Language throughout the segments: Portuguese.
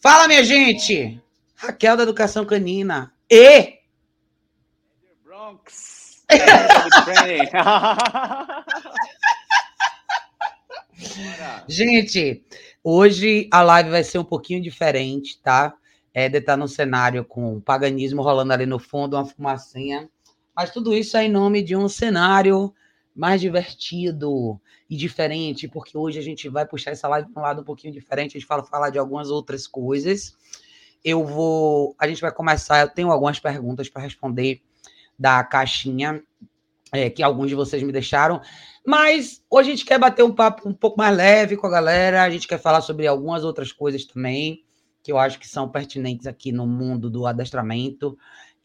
Fala, minha gente! Raquel da Educação Canina e. Bronx. gente, hoje a live vai ser um pouquinho diferente, tá? Éder tá no cenário com o paganismo rolando ali no fundo, uma fumacinha. Mas tudo isso é em nome de um cenário mais divertido e diferente, porque hoje a gente vai puxar essa live para um lado um pouquinho diferente, a gente fala falar de algumas outras coisas. Eu vou, a gente vai começar, eu tenho algumas perguntas para responder da caixinha é, que alguns de vocês me deixaram, mas hoje a gente quer bater um papo um pouco mais leve com a galera, a gente quer falar sobre algumas outras coisas também que eu acho que são pertinentes aqui no mundo do adestramento.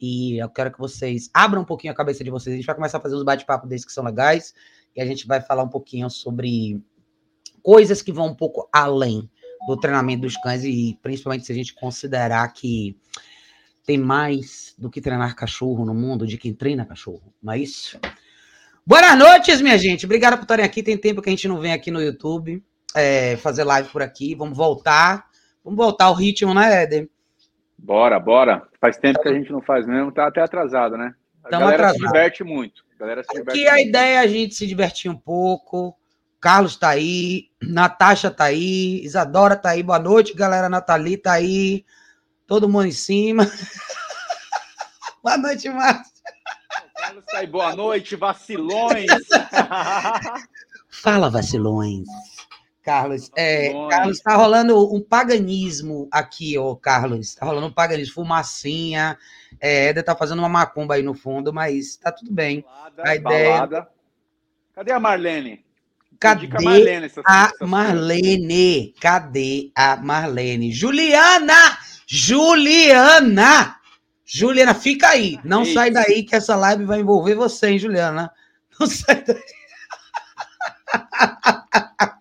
E eu quero que vocês abram um pouquinho a cabeça de vocês. A gente vai começar a fazer uns bate-papo desses que são legais. E a gente vai falar um pouquinho sobre coisas que vão um pouco além do treinamento dos cães. E principalmente se a gente considerar que tem mais do que treinar cachorro no mundo de quem treina cachorro. Não é isso? Boas noites, minha gente. Obrigado por estarem aqui. Tem tempo que a gente não vem aqui no YouTube é, fazer live por aqui. Vamos voltar. Vamos voltar ao ritmo, né, Éder? Bora, bora. Faz tempo que a gente não faz mesmo, tá até atrasado, né? A Tamo galera atrasado. se diverte muito. A galera se diverte Aqui a ideia é a gente se divertir um pouco. Carlos tá aí, Natasha tá aí, Isadora tá aí, boa noite, galera. Nathalie tá aí, todo mundo em cima. boa noite, Márcio. Carlos tá aí, boa noite, vacilões. Fala, vacilões. Carlos. É, Carlos, tá rolando um paganismo aqui, ô Carlos. Tá rolando um paganismo, fumacinha. É, Éder tá fazendo uma macumba aí no fundo, mas tá tudo bem. Balada, a ideia... Balada. Cadê a Marlene? Cadê a Marlene, a Marlene? Cadê a Marlene? Juliana! Juliana! Juliana, fica aí. Não Eita. sai daí que essa live vai envolver você, hein, Juliana? Não sai daí.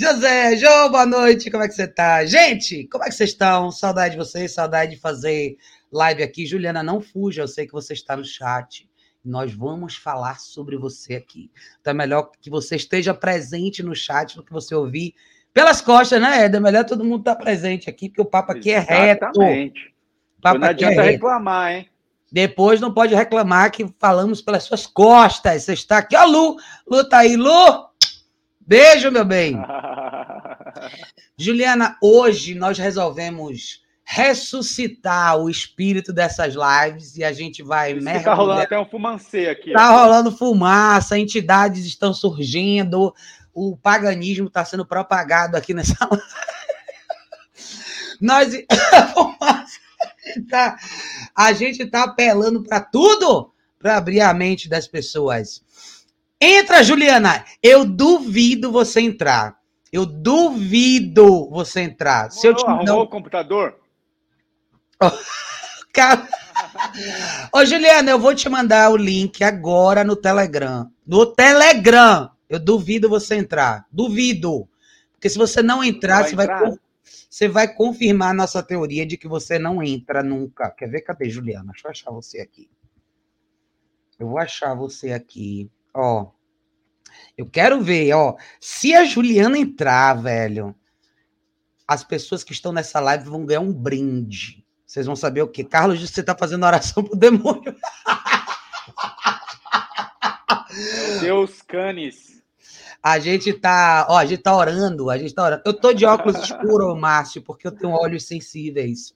José, Jô, boa noite, como é que você tá? Gente, como é que vocês estão? Saudade de vocês, saudade de fazer live aqui. Juliana, não fuja, eu sei que você está no chat. Nós vamos falar sobre você aqui. Então é melhor que você esteja presente no chat do que você ouvir pelas costas, né, Eda? É melhor todo mundo estar presente aqui, porque o papo aqui é reto. Exatamente. Não é adianta é reclamar, hein? Depois não pode reclamar que falamos pelas suas costas. Você está aqui, ó, Lu. Lu tá aí, Lu. Beijo, meu bem. Juliana, hoje nós resolvemos ressuscitar o espírito dessas lives e a gente vai mergulhar. Tá rolando até um fumancê aqui. Tá rolando fumaça, entidades estão surgindo, o paganismo está sendo propagado aqui nessa Nós tá, a gente tá apelando para tudo para abrir a mente das pessoas. Entra, Juliana. Eu duvido você entrar. Eu duvido você entrar. Se eu te arrumou o computador? Oh, cara... Ô, Juliana, eu vou te mandar o link agora no Telegram. No Telegram. Eu duvido você entrar. Duvido. Porque se você não entrar, você vai, entrar? você vai confirmar a nossa teoria de que você não entra nunca. Quer ver? Cadê, Juliana? Deixa eu achar você aqui. Eu vou achar você aqui. Ó, eu quero ver, ó. Se a Juliana entrar, velho, as pessoas que estão nessa live vão ganhar um brinde. Vocês vão saber o quê? Carlos, você tá fazendo oração pro demônio. Deus canes. A gente tá, ó, a gente tá orando, a gente tá orando. Eu tô de óculos escuros, Márcio, porque eu tenho olhos sensíveis.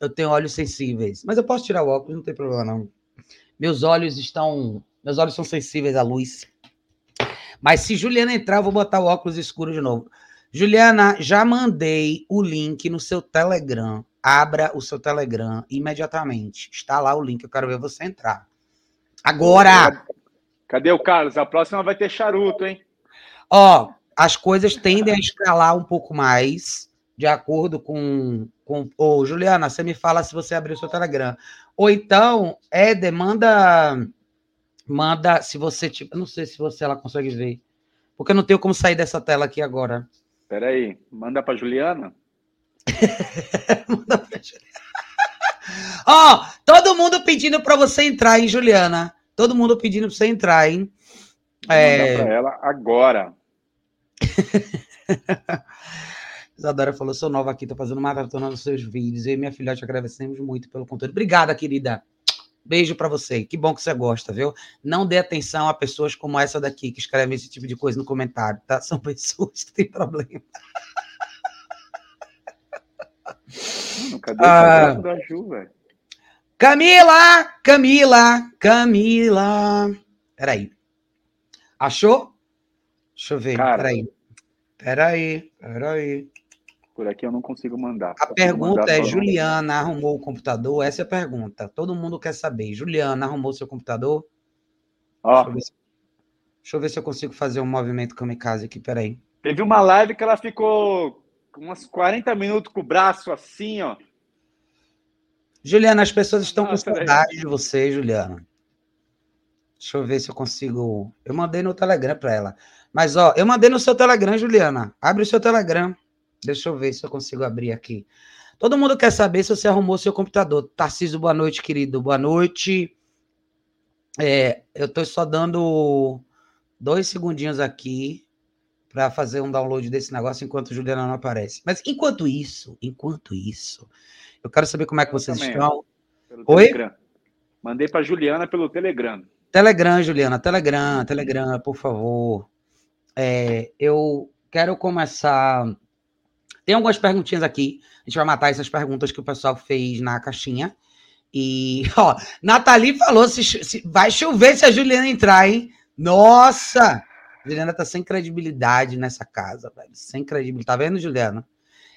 Eu tenho olhos sensíveis. Mas eu posso tirar o óculos, não tem problema não. Meus olhos estão. Meus olhos são sensíveis à luz. Mas se Juliana entrar, eu vou botar o óculos escuro de novo. Juliana, já mandei o link no seu Telegram. Abra o seu Telegram imediatamente. Está lá o link, eu quero ver você entrar. Agora! Cadê o Carlos? A próxima vai ter charuto, hein? Ó, as coisas tendem a escalar um pouco mais, de acordo com. com... Ô, Juliana, você me fala se você abrir o seu Telegram. Ou então, Éder, manda. Manda, se você. Tipo, não sei se você ela consegue ver. Porque eu não tenho como sair dessa tela aqui agora. Peraí, manda para Juliana. manda pra Juliana. Ó, oh, todo mundo pedindo para você entrar, hein, Juliana? Todo mundo pedindo para você entrar, hein? Vou é... para ela agora. Isadora falou: sou nova aqui, tô fazendo uma maratona nos seus vídeos. Eu e minha filhote agradecemos muito pelo conteúdo. Obrigada, querida. Beijo para você. Que bom que você gosta, viu? Não dê atenção a pessoas como essa daqui que escrevem esse tipo de coisa no comentário, tá? São pessoas que têm problema. cadê ah, o da Ju, velho? Camila! Camila! Camila! Peraí. Achou? Deixa eu ver. Cara, peraí. Peraí, peraí. Por aqui eu não consigo mandar. A pergunta mandar é: Juliana arrumou o computador? Essa é a pergunta. Todo mundo quer saber. Juliana arrumou seu computador? Ó. Deixa, se... Deixa eu ver se eu consigo fazer um movimento kamikaze aqui. Peraí. Teve uma live que ela ficou uns 40 minutos com o braço assim, ó. Juliana, as pessoas estão com saudade de você, Juliana. Deixa eu ver se eu consigo. Eu mandei no Telegram para ela. Mas, ó, eu mandei no seu Telegram, Juliana. Abre o seu Telegram. Deixa eu ver se eu consigo abrir aqui. Todo mundo quer saber se você arrumou seu computador. Tarcísio, boa noite, querido. Boa noite. É, eu estou só dando dois segundinhos aqui para fazer um download desse negócio enquanto Juliana não aparece. Mas enquanto isso, enquanto isso, eu quero saber como é que vocês também, estão. Oi? Telegram. Mandei para Juliana pelo Telegram. Telegram, Juliana, Telegram, Telegram, por favor. É, eu quero começar. Tem algumas perguntinhas aqui. A gente vai matar essas perguntas que o pessoal fez na caixinha. E, ó, Nathalie falou: se, se, vai chover se a Juliana entrar, hein? Nossa! A Juliana tá sem credibilidade nessa casa, velho. Sem credibilidade. Tá vendo, Juliana?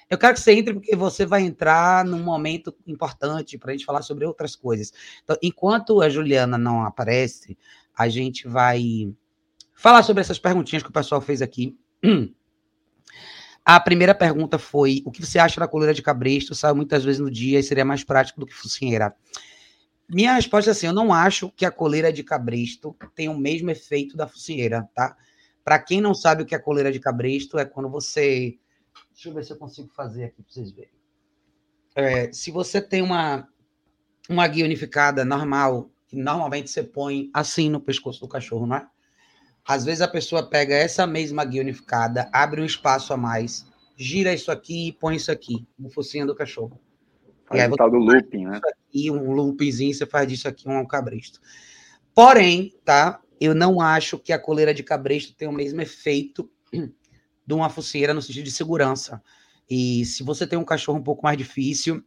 Eu quero que você entre porque você vai entrar num momento importante para a gente falar sobre outras coisas. Então, enquanto a Juliana não aparece, a gente vai falar sobre essas perguntinhas que o pessoal fez aqui. A primeira pergunta foi: o que você acha da coleira de cabresto? Sai muitas vezes no dia e seria mais prático do que focinheira. Minha resposta é assim: eu não acho que a coleira de cabresto tem o mesmo efeito da focinheira, tá? Para quem não sabe o que é coleira de cabresto, é quando você Deixa eu ver se eu consigo fazer aqui para vocês verem. É, se você tem uma, uma guia unificada normal, que normalmente você põe assim no pescoço do cachorro, não é? Às vezes a pessoa pega essa mesma guia unificada, abre um espaço a mais, gira isso aqui e põe isso aqui no focinho do cachorro. Faz e aí, o tal do looping, né? E um loopingzinho, você faz disso aqui um cabresto. Porém, tá? Eu não acho que a coleira de cabresto tem o mesmo efeito de uma focinheira no sentido de segurança. E se você tem um cachorro um pouco mais difícil,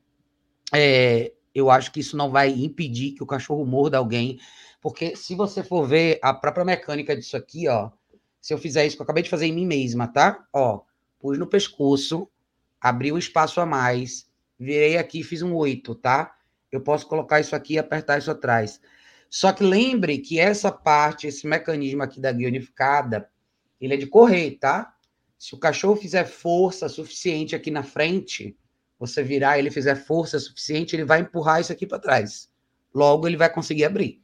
é, eu acho que isso não vai impedir que o cachorro morda alguém, porque se você for ver a própria mecânica disso aqui, ó, se eu fizer isso que eu acabei de fazer em mim mesma, tá? Ó, pus no pescoço, abri um espaço a mais, virei aqui e fiz um oito, tá? Eu posso colocar isso aqui e apertar isso atrás. Só que lembre que essa parte, esse mecanismo aqui da guia unificada, ele é de correr, tá? Se o cachorro fizer força suficiente aqui na frente, você virar ele fizer força suficiente, ele vai empurrar isso aqui para trás. Logo, ele vai conseguir abrir.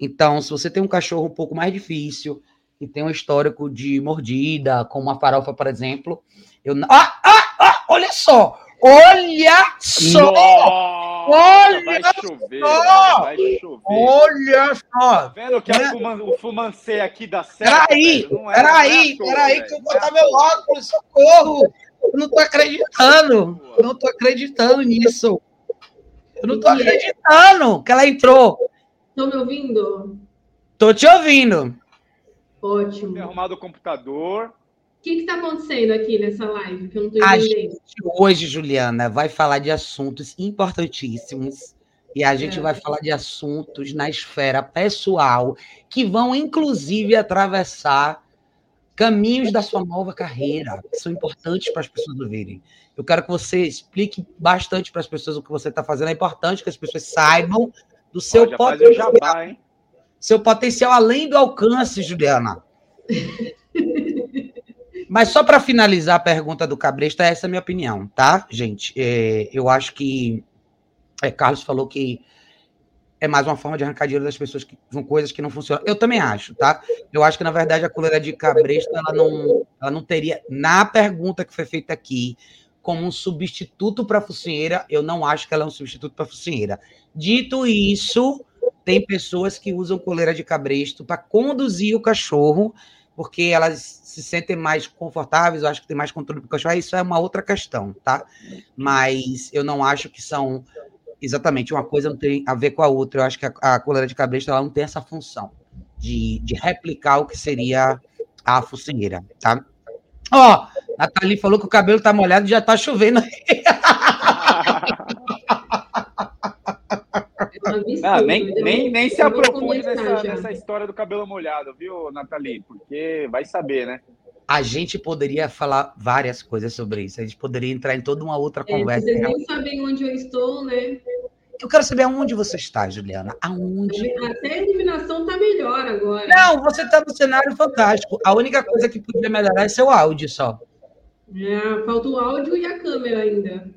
Então, se você tem um cachorro um pouco mais difícil, e tem um histórico de mordida, como uma farofa, por exemplo, eu ah, ah, ah, olha só, olha só, Nossa! Olha vai chover, só! vai chover. Olha só! Vendo que é o fumancê aqui da certo? Peraí, é, peraí, é peraí, que eu vou botar meu óculos, socorro! Eu não tô acreditando, eu não tô acreditando nisso. Eu não tô acreditando que ela entrou. Estão me ouvindo? Tô te ouvindo. Ótimo. Tem arrumado o computador que está acontecendo aqui nessa live que eu não estou entendendo? A gente hoje, Juliana, vai falar de assuntos importantíssimos. E a gente é. vai falar de assuntos na esfera pessoal que vão, inclusive, atravessar caminhos da sua nova carreira, que são importantes para as pessoas ouvirem. Eu quero que você explique bastante para as pessoas o que você está fazendo. É importante que as pessoas saibam do seu potencial. Jabá, seu potencial além do alcance, Juliana. Mas só para finalizar a pergunta do Cabresto, essa é a minha opinião, tá, gente? É, eu acho que é, Carlos falou que é mais uma forma de arrancar dinheiro das pessoas que são coisas que não funcionam. Eu também acho, tá? Eu acho que, na verdade, a coleira de cabresto, ela não, ela não teria, na pergunta que foi feita aqui, como um substituto para a focinheira, eu não acho que ela é um substituto para a focinheira. Dito isso, tem pessoas que usam coleira de cabresto para conduzir o cachorro porque elas se sentem mais confortáveis, eu acho que tem mais controle do cachorro, isso é uma outra questão, tá? Mas eu não acho que são exatamente uma coisa não tem a ver com a outra. Eu acho que a, a coleira de cabresto ela não tem essa função de, de replicar o que seria a focinheira, tá? Ó, oh, Nathalie falou que o cabelo tá molhado e já tá chovendo. Ah, nem, nem, nem se aprofunde nessa, nessa história do cabelo molhado, viu, Nathalie? Porque vai saber, né? A gente poderia falar várias coisas sobre isso. A gente poderia entrar em toda uma outra é, conversa. Vocês nem sabem onde eu estou, né? Eu quero saber aonde você está, Juliana. Aonde? Até a iluminação está melhor agora. Não, você está no cenário fantástico. A única coisa que podia melhorar é seu áudio só. É, falta o áudio e a câmera ainda.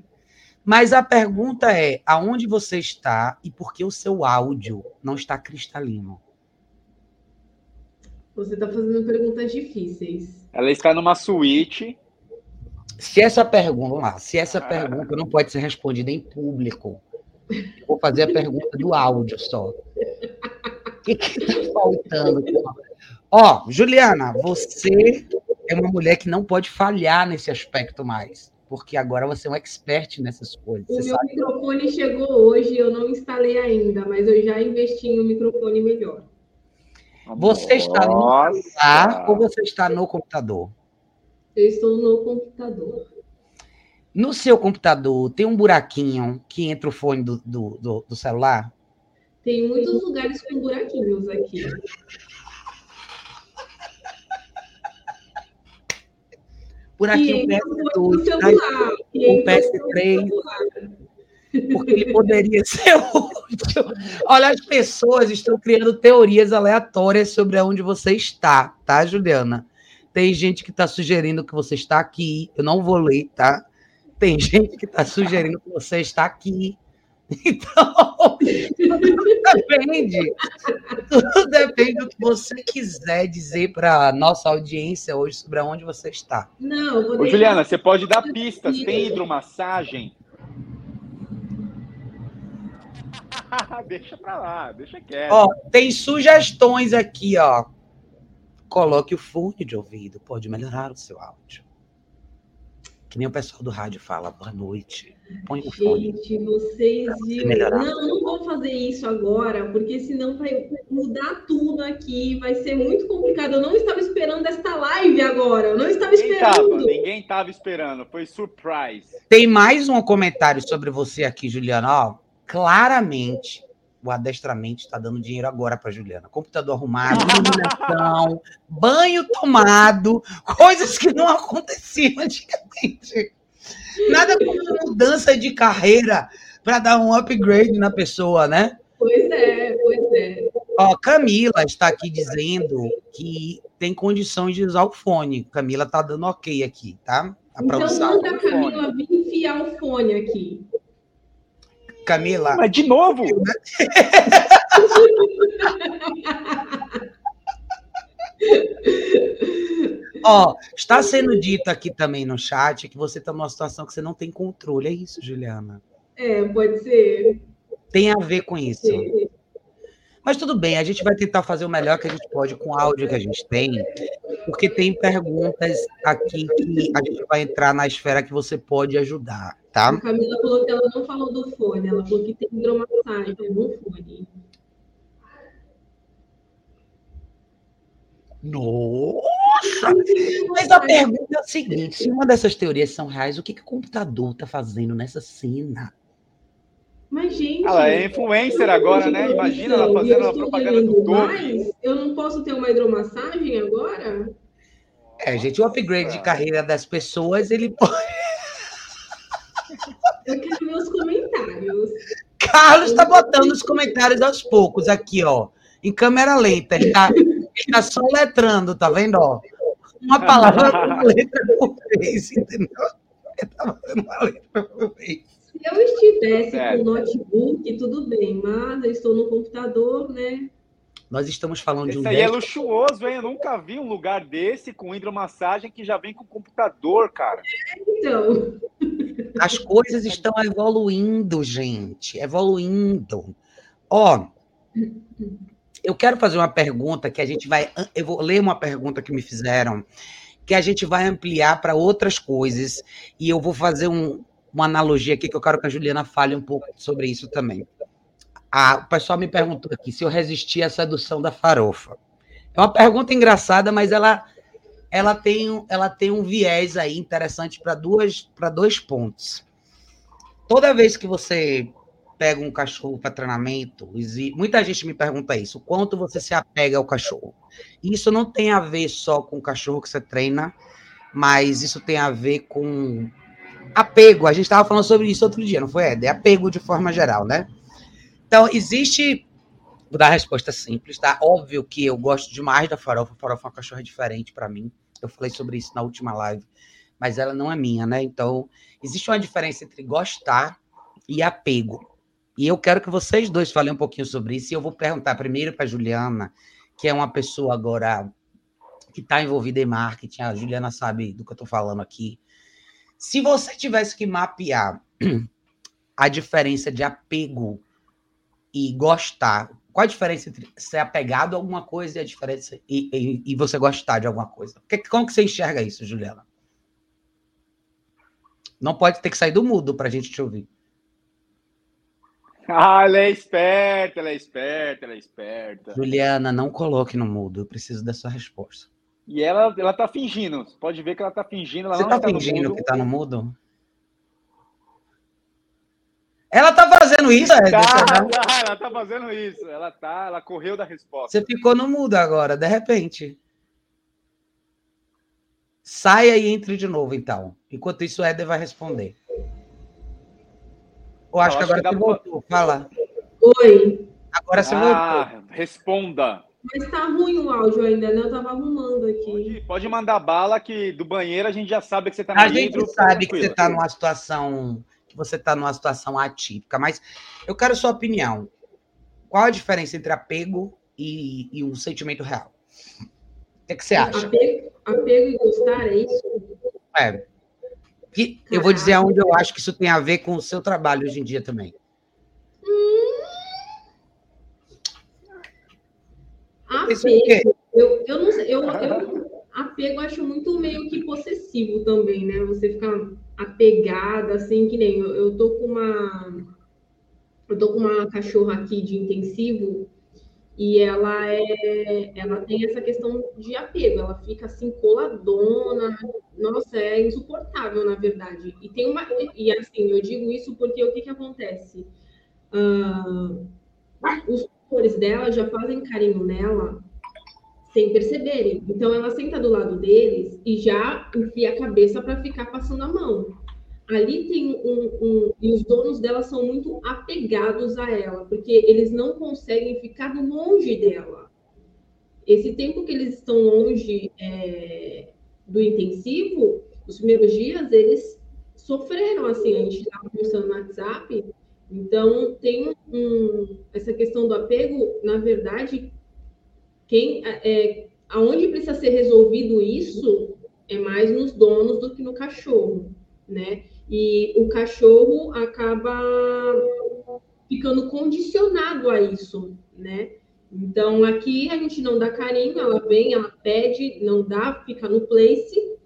Mas a pergunta é: aonde você está e por que o seu áudio não está cristalino? Você está fazendo perguntas difíceis. Ela está numa suíte. Se essa pergunta, vamos lá, se essa pergunta não pode ser respondida em público, eu vou fazer a pergunta do áudio só. O que está faltando? Ó, Juliana, você é uma mulher que não pode falhar nesse aspecto mais porque agora você é um expert nessas coisas. O meu sabe? microfone chegou hoje, eu não instalei ainda, mas eu já investi em um microfone melhor. Você está no celular ou você está no computador? Eu estou no computador. No seu computador tem um buraquinho que entra o fone do, do, do, do celular? Tem muitos lugares com buraquinhos aqui. Por aqui o PS2, tá? o PS3, porque ele poderia ser útil. Olha, as pessoas estão criando teorias aleatórias sobre onde você está, tá, Juliana? Tem gente que está sugerindo que você está aqui. Eu não vou ler, tá? Tem gente que está sugerindo que você está aqui. Então, tudo depende. Tudo depende do que você quiser dizer para nossa audiência hoje sobre onde você está. Não, vou Ô, Juliana, você pode dar pistas. Tem hidromassagem? deixa para lá, deixa quieto. Ó, tem sugestões aqui, ó. Coloque o fone de ouvido, pode melhorar o seu áudio. Que nem o pessoal do rádio fala, boa noite. Põe o fone. Gente, vocês viram. Não, não vou fazer isso agora, porque senão vai mudar tudo aqui, vai ser muito complicado. Eu não estava esperando esta live agora. Eu não estava ninguém esperando. Tava, ninguém estava esperando, foi surprise. Tem mais um comentário sobre você aqui, Juliana. Ó, claramente o adestramento está dando dinheiro agora para Juliana. Computador arrumado, iluminação, banho tomado, coisas que não aconteciam antigamente. Nada como mudança de carreira para dar um upgrade na pessoa, né? Pois é, pois é. Ó, Camila está aqui dizendo que tem condições de usar o fone. Camila tá dando ok aqui, tá? tá então manda a Camila vir enfiar o fone aqui. Camila. Mas de novo? Ó, está sendo dito aqui também no chat que você está numa situação que você não tem controle. É isso, Juliana? É, pode ser. Tem a ver com isso. Mas tudo bem, a gente vai tentar fazer o melhor que a gente pode com o áudio que a gente tem, porque tem perguntas aqui que a gente vai entrar na esfera que você pode ajudar. Tá? A Camila falou que ela não falou do fone, ela falou que tem hidromassagem no fone. Nossa! Mas a pergunta é a seguinte: se uma dessas teorias são reais, o que, que o computador está fazendo nessa cena? Mas, gente. Ela é influencer agora, né? Imagina ela fazendo a propaganda do mais, Eu não posso ter uma hidromassagem agora? É, gente, o upgrade de carreira das pessoas, ele pode. Eu quero ver os comentários. Carlos está botando os comentários aos poucos aqui, ó. Em câmera lenta. Ele está tá só letrando, tá vendo? Ó? Uma palavra por letra por vez, entendeu? Ele tá fazendo uma letra por vez. Se eu estivesse é. com notebook, tudo bem, mas eu estou no computador, né? Nós estamos falando Esse de um. Isso aí é luxuoso, hein? Eu nunca vi um lugar desse com hidromassagem que já vem com computador, cara. É, então. As coisas estão evoluindo, gente. Evoluindo. Ó, eu quero fazer uma pergunta que a gente vai. Eu vou ler uma pergunta que me fizeram, que a gente vai ampliar para outras coisas, e eu vou fazer um, uma analogia aqui que eu quero que a Juliana fale um pouco sobre isso também. Ah, o pessoal me perguntou aqui se eu resisti à sedução da farofa. É uma pergunta engraçada, mas ela, ela, tem, ela tem um viés aí interessante para dois pontos. Toda vez que você pega um cachorro para treinamento, muita gente me pergunta isso, quanto você se apega ao cachorro. Isso não tem a ver só com o cachorro que você treina, mas isso tem a ver com apego. A gente estava falando sobre isso outro dia, não foi, Ed? Apego de forma geral, né? Então, existe. Vou dar a resposta simples, tá? Óbvio que eu gosto demais da farofa. A farofa é uma cachorra diferente para mim. Eu falei sobre isso na última live, mas ela não é minha, né? Então, existe uma diferença entre gostar e apego. E eu quero que vocês dois falem um pouquinho sobre isso. E eu vou perguntar primeiro para Juliana, que é uma pessoa agora que está envolvida em marketing. A Juliana sabe do que eu estou falando aqui. Se você tivesse que mapear a diferença de apego e gostar, qual a diferença entre ser apegado a alguma coisa e a diferença e, e, e você gostar de alguma coisa? Como que você enxerga isso, Juliana? Não pode ter que sair do mudo para a gente te ouvir. Ah, ela é esperta, ela é esperta, ela é esperta. Juliana, não coloque no mudo, eu preciso da sua resposta. E ela, ela tá fingindo, você pode ver que ela tá fingindo. Ela Você tá fingindo que tá no mudo? Ela tá fazendo isso? Tá, tá, ela tá fazendo isso. Ela tá, ela correu da resposta. Você ficou no mudo agora, de repente. Saia e entre de novo, então. Enquanto isso, o Éder vai responder. Eu acho, que agora que você voltou. Fala. Oi. Agora você ah, voltou. Responda. Mas tá ruim o áudio ainda, né? Eu tava arrumando aqui. Pode, pode mandar bala que do banheiro a gente já sabe que você tá no A gente sabe que você tá numa situação que você tá numa situação atípica, mas eu quero sua opinião. Qual a diferença entre apego e, e um sentimento real? O que, é que você acha? Apego, apego e gostar, é isso? É. Que eu vou dizer aonde eu acho que isso tem a ver com o seu trabalho hoje em dia também. Apego, eu, eu não sei, eu, eu apego acho muito meio que possessivo também, né? Você ficar apegada, assim, que nem eu, eu tô com uma. Eu tô com uma cachorra aqui de intensivo e ela é, ela tem essa questão de apego, ela fica assim coladona, nossa, é insuportável na verdade. E tem uma e assim, eu digo isso porque o que que acontece? Uh, os tutores dela já fazem carinho nela sem perceberem. Então ela senta do lado deles e já enfia a cabeça para ficar passando a mão ali tem um, um, E os donos dela são muito apegados a ela, porque eles não conseguem ficar longe dela. Esse tempo que eles estão longe é, do intensivo, os primeiros dias, eles sofreram, assim, a gente estava conversando no WhatsApp, então tem um, essa questão do apego, na verdade, quem é, aonde precisa ser resolvido isso é mais nos donos do que no cachorro, né? E o cachorro acaba ficando condicionado a isso, né? Então, aqui a gente não dá carinho, ela vem, ela pede, não dá, fica no place,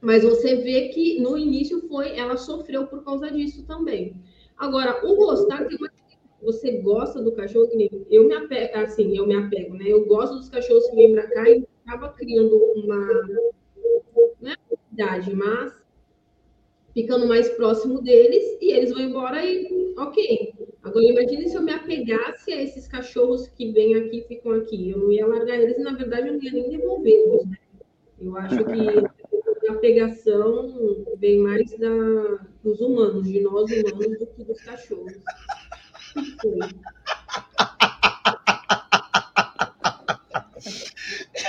mas você vê que no início foi, ela sofreu por causa disso também. Agora, o gostar tem uma você gosta do cachorro, eu me apego, assim, eu me apego, né? Eu gosto dos cachorros que vêm para cá e acaba criando uma, não é idade, mas ficando mais próximo deles e eles vão embora e ok. Agora imagine se eu me apegasse a esses cachorros que vêm aqui e ficam aqui. Eu não ia largar eles e na verdade eu não ia nem devolvê-los. Né? Eu acho que a pegação vem mais da, dos humanos, de nós humanos, do que dos cachorros.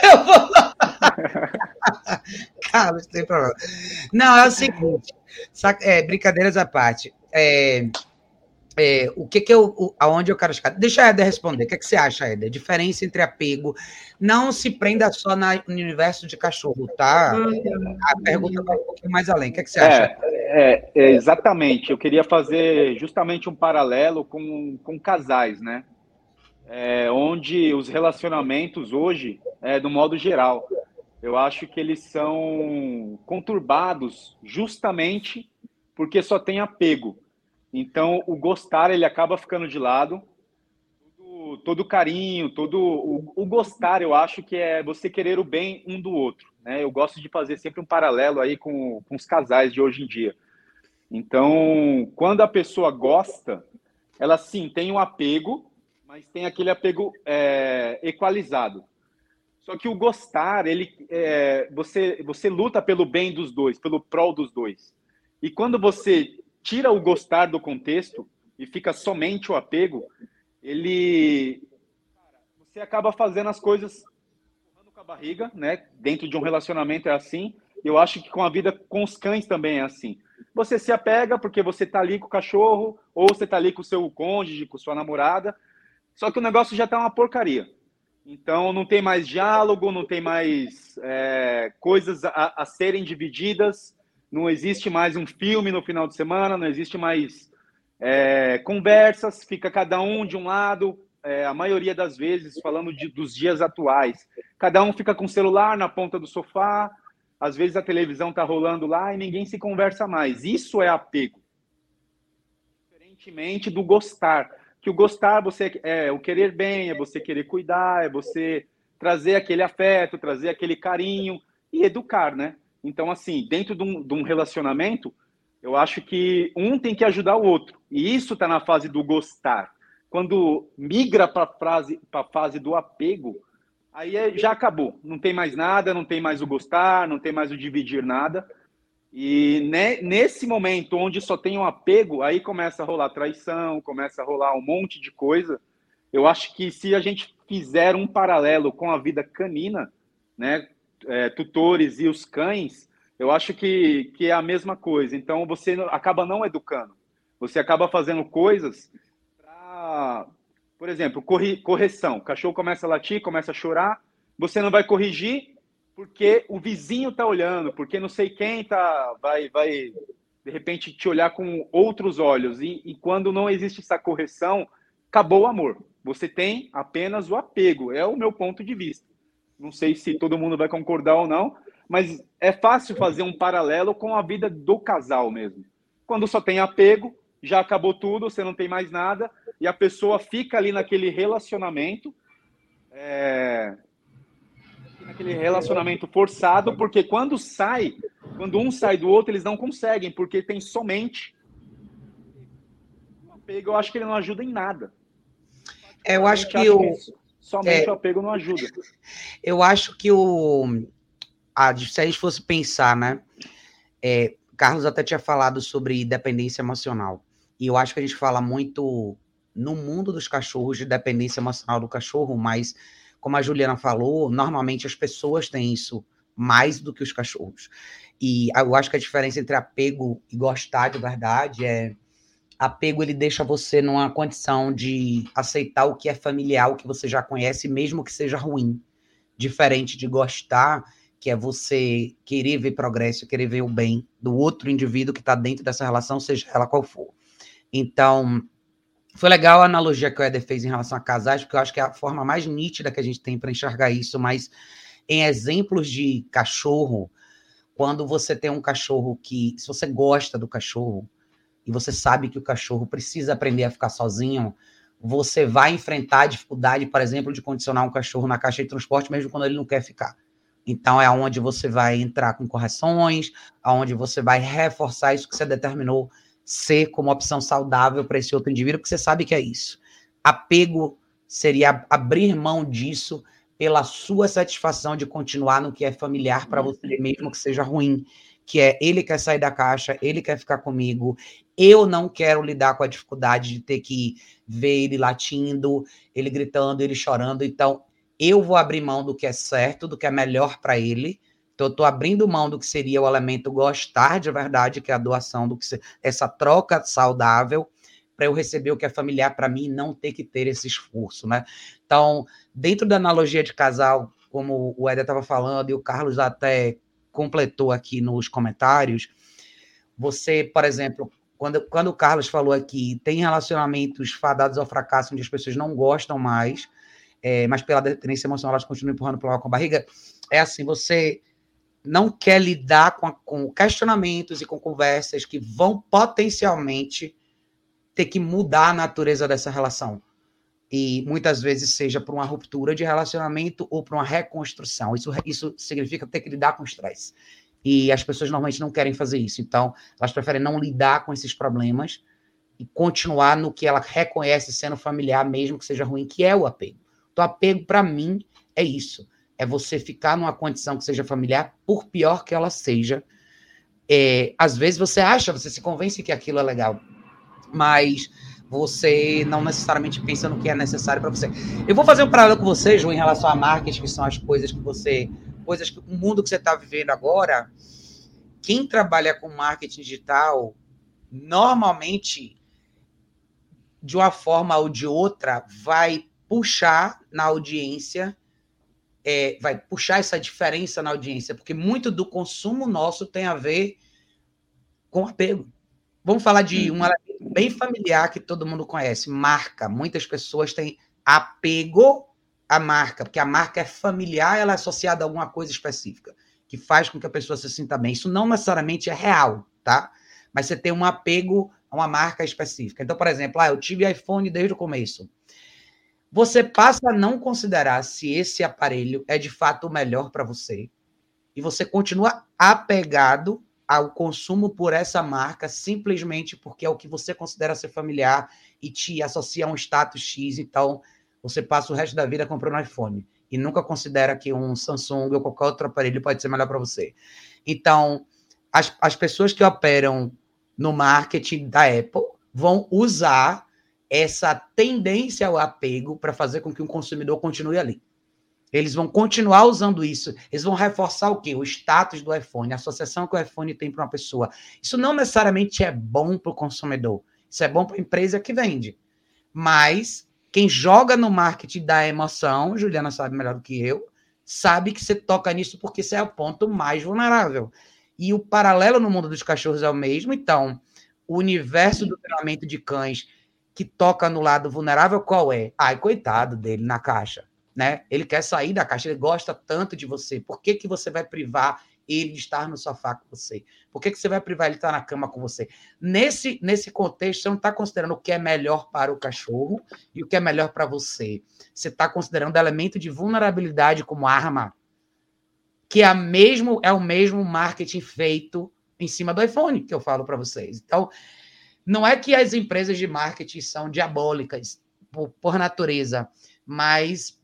Eu vou... Carlos, tem problema. Não, é o seguinte, é, brincadeiras à parte. É, é, o que que eu, aonde eu quero chegar? Deixa a Eder responder. O que, que você acha, Eder? Diferença entre apego. Não se prenda só na, no universo de cachorro, tá? A pergunta vai um pouquinho mais além. O que, que você acha? É, é, exatamente. Eu queria fazer justamente um paralelo com, com casais, né? é, onde os relacionamentos hoje, é, do modo geral, eu acho que eles são conturbados justamente porque só tem apego. Então, o gostar ele acaba ficando de lado. Todo, todo carinho, todo o, o, gostar, eu acho que é você querer o bem um do outro. Né? Eu gosto de fazer sempre um paralelo aí com, com os casais de hoje em dia. Então, quando a pessoa gosta, ela sim tem um apego, mas tem aquele apego é, equalizado. Só que o gostar, ele, é, você, você luta pelo bem dos dois, pelo prol dos dois. E quando você tira o gostar do contexto e fica somente o apego, ele você acaba fazendo as coisas com a barriga, né? Dentro de um relacionamento é assim. Eu acho que com a vida com os cães também é assim. Você se apega porque você tá ali com o cachorro ou você tá ali com o seu cônjuge, com sua namorada, só que o negócio já está uma porcaria. Então não tem mais diálogo, não tem mais é, coisas a, a, serem divididas, não existe mais um filme no final de semana, não existe mais é, conversas, fica cada um de um lado, é, a maioria das vezes, falando de, dos dias atuais. Cada um fica com o celular na ponta do sofá, às vezes a televisão está rolando lá e ninguém se conversa mais. Isso é apego. Diferentemente do gostar que o gostar você é o querer bem, é você querer cuidar, é você trazer aquele afeto, trazer aquele carinho e educar, né? Então, assim, dentro de um, de um relacionamento, eu acho que um tem que ajudar o outro. E isso está na fase do gostar. Quando migra para a fase do apego, aí é, já acabou. Não tem mais nada, não tem mais o gostar, não tem mais o dividir nada. E né, nesse momento onde só tem um apego, aí começa a rolar traição, começa a rolar um monte de coisa. Eu acho que se a gente fizer um paralelo com a vida canina, né, é, tutores e os cães, eu acho que, que é a mesma coisa. Então você acaba não educando, você acaba fazendo coisas para, por exemplo, corri, correção. O cachorro começa a latir, começa a chorar, você não vai corrigir, porque o vizinho tá olhando, porque não sei quem tá vai vai de repente te olhar com outros olhos e, e quando não existe essa correção, acabou o amor. Você tem apenas o apego. É o meu ponto de vista. Não sei se todo mundo vai concordar ou não, mas é fácil fazer um paralelo com a vida do casal mesmo. Quando só tem apego, já acabou tudo, você não tem mais nada, e a pessoa fica ali naquele relacionamento, é, naquele relacionamento forçado, porque quando sai, quando um sai do outro, eles não conseguem, porque tem somente o apego. Eu acho que ele não ajuda em nada. É, eu acho que o somente é, o apego não ajuda. Eu acho que o a, se a gente fosse pensar, né? É, Carlos até tinha falado sobre dependência emocional. E eu acho que a gente fala muito no mundo dos cachorros de dependência emocional do cachorro, mas como a Juliana falou, normalmente as pessoas têm isso mais do que os cachorros. E eu acho que a diferença entre apego e gostar de verdade é apego ele deixa você numa condição de aceitar o que é familiar, o que você já conhece, mesmo que seja ruim. Diferente de gostar, que é você querer ver progresso, querer ver o bem do outro indivíduo que está dentro dessa relação, seja ela qual for. Então, foi legal a analogia que o Eder fez em relação a casais, porque eu acho que é a forma mais nítida que a gente tem para enxergar isso, mas em exemplos de cachorro, quando você tem um cachorro que, se você gosta do cachorro e você sabe que o cachorro precisa aprender a ficar sozinho, você vai enfrentar a dificuldade, por exemplo, de condicionar um cachorro na caixa de transporte, mesmo quando ele não quer ficar. Então é onde você vai entrar com correções, aonde você vai reforçar isso que você determinou ser como opção saudável para esse outro indivíduo, porque você sabe que é isso. Apego seria abrir mão disso pela sua satisfação de continuar no que é familiar para você, mesmo que seja ruim, que é ele quer sair da caixa, ele quer ficar comigo, eu não quero lidar com a dificuldade de ter que ver ele latindo, ele gritando, ele chorando, então eu vou abrir mão do que é certo, do que é melhor para ele, então, eu estou abrindo mão do que seria o elemento gostar de verdade, que é a doação, do que se, essa troca saudável, para eu receber o que é familiar para mim e não ter que ter esse esforço, né? Então, dentro da analogia de casal, como o Éder estava falando e o Carlos até completou aqui nos comentários, você, por exemplo, quando, quando o Carlos falou aqui, tem relacionamentos fadados ao fracasso onde as pessoas não gostam mais, é, mas pela dependência emocional elas continuam empurrando para com a barriga. É assim, você não quer lidar com, a, com questionamentos e com conversas que vão potencialmente ter que mudar a natureza dessa relação. E muitas vezes seja por uma ruptura de relacionamento ou por uma reconstrução. Isso, isso significa ter que lidar com estresse. E as pessoas normalmente não querem fazer isso. Então, elas preferem não lidar com esses problemas e continuar no que ela reconhece sendo familiar, mesmo que seja ruim, que é o apego. Então, apego, para mim, é isso. É você ficar numa condição que seja familiar, por pior que ela seja. É, às vezes você acha, você se convence que aquilo é legal, mas você não necessariamente pensa no que é necessário para você. Eu vou fazer um paralelo com você, Ju, em relação a marketing, que são as coisas que você coisas que o mundo que você está vivendo agora, quem trabalha com marketing digital, normalmente, de uma forma ou de outra, vai puxar na audiência, é, vai puxar essa diferença na audiência, porque muito do consumo nosso tem a ver com apego. Vamos falar de um elemento bem familiar que todo mundo conhece, marca. Muitas pessoas têm apego a marca, porque a marca é familiar, ela é associada a alguma coisa específica, que faz com que a pessoa se sinta bem. Isso não necessariamente é real, tá? Mas você tem um apego a uma marca específica. Então, por exemplo, ah, eu tive iPhone desde o começo. Você passa a não considerar se esse aparelho é de fato o melhor para você. E você continua apegado ao consumo por essa marca simplesmente porque é o que você considera ser familiar e te associa a um status X. Então, você passa o resto da vida comprando um iPhone e nunca considera que um Samsung ou qualquer outro aparelho pode ser melhor para você. Então, as, as pessoas que operam no marketing da Apple vão usar essa tendência ao apego para fazer com que o consumidor continue ali. Eles vão continuar usando isso. Eles vão reforçar o quê? O status do iPhone, a associação que o iPhone tem para uma pessoa. Isso não necessariamente é bom para o consumidor. Isso é bom para a empresa que vende. Mas quem joga no marketing da emoção, Juliana sabe melhor do que eu, sabe que você toca nisso porque você é o ponto mais vulnerável. E o paralelo no mundo dos cachorros é o mesmo. Então, o universo do treinamento de cães que toca no lado vulnerável, qual é? Ai, coitado dele na caixa, né? Ele quer sair da caixa, ele gosta tanto de você. Por que, que você vai privar ele estar no sofá com você? Por que, que você vai privar ele estar na cama com você? Nesse, nesse contexto, você não está considerando o que é melhor para o cachorro e o que é melhor para você. Você está considerando elemento de vulnerabilidade como arma, que é, mesmo, é o mesmo marketing feito em cima do iPhone, que eu falo para vocês. Então, não é que as empresas de marketing são diabólicas por, por natureza, mas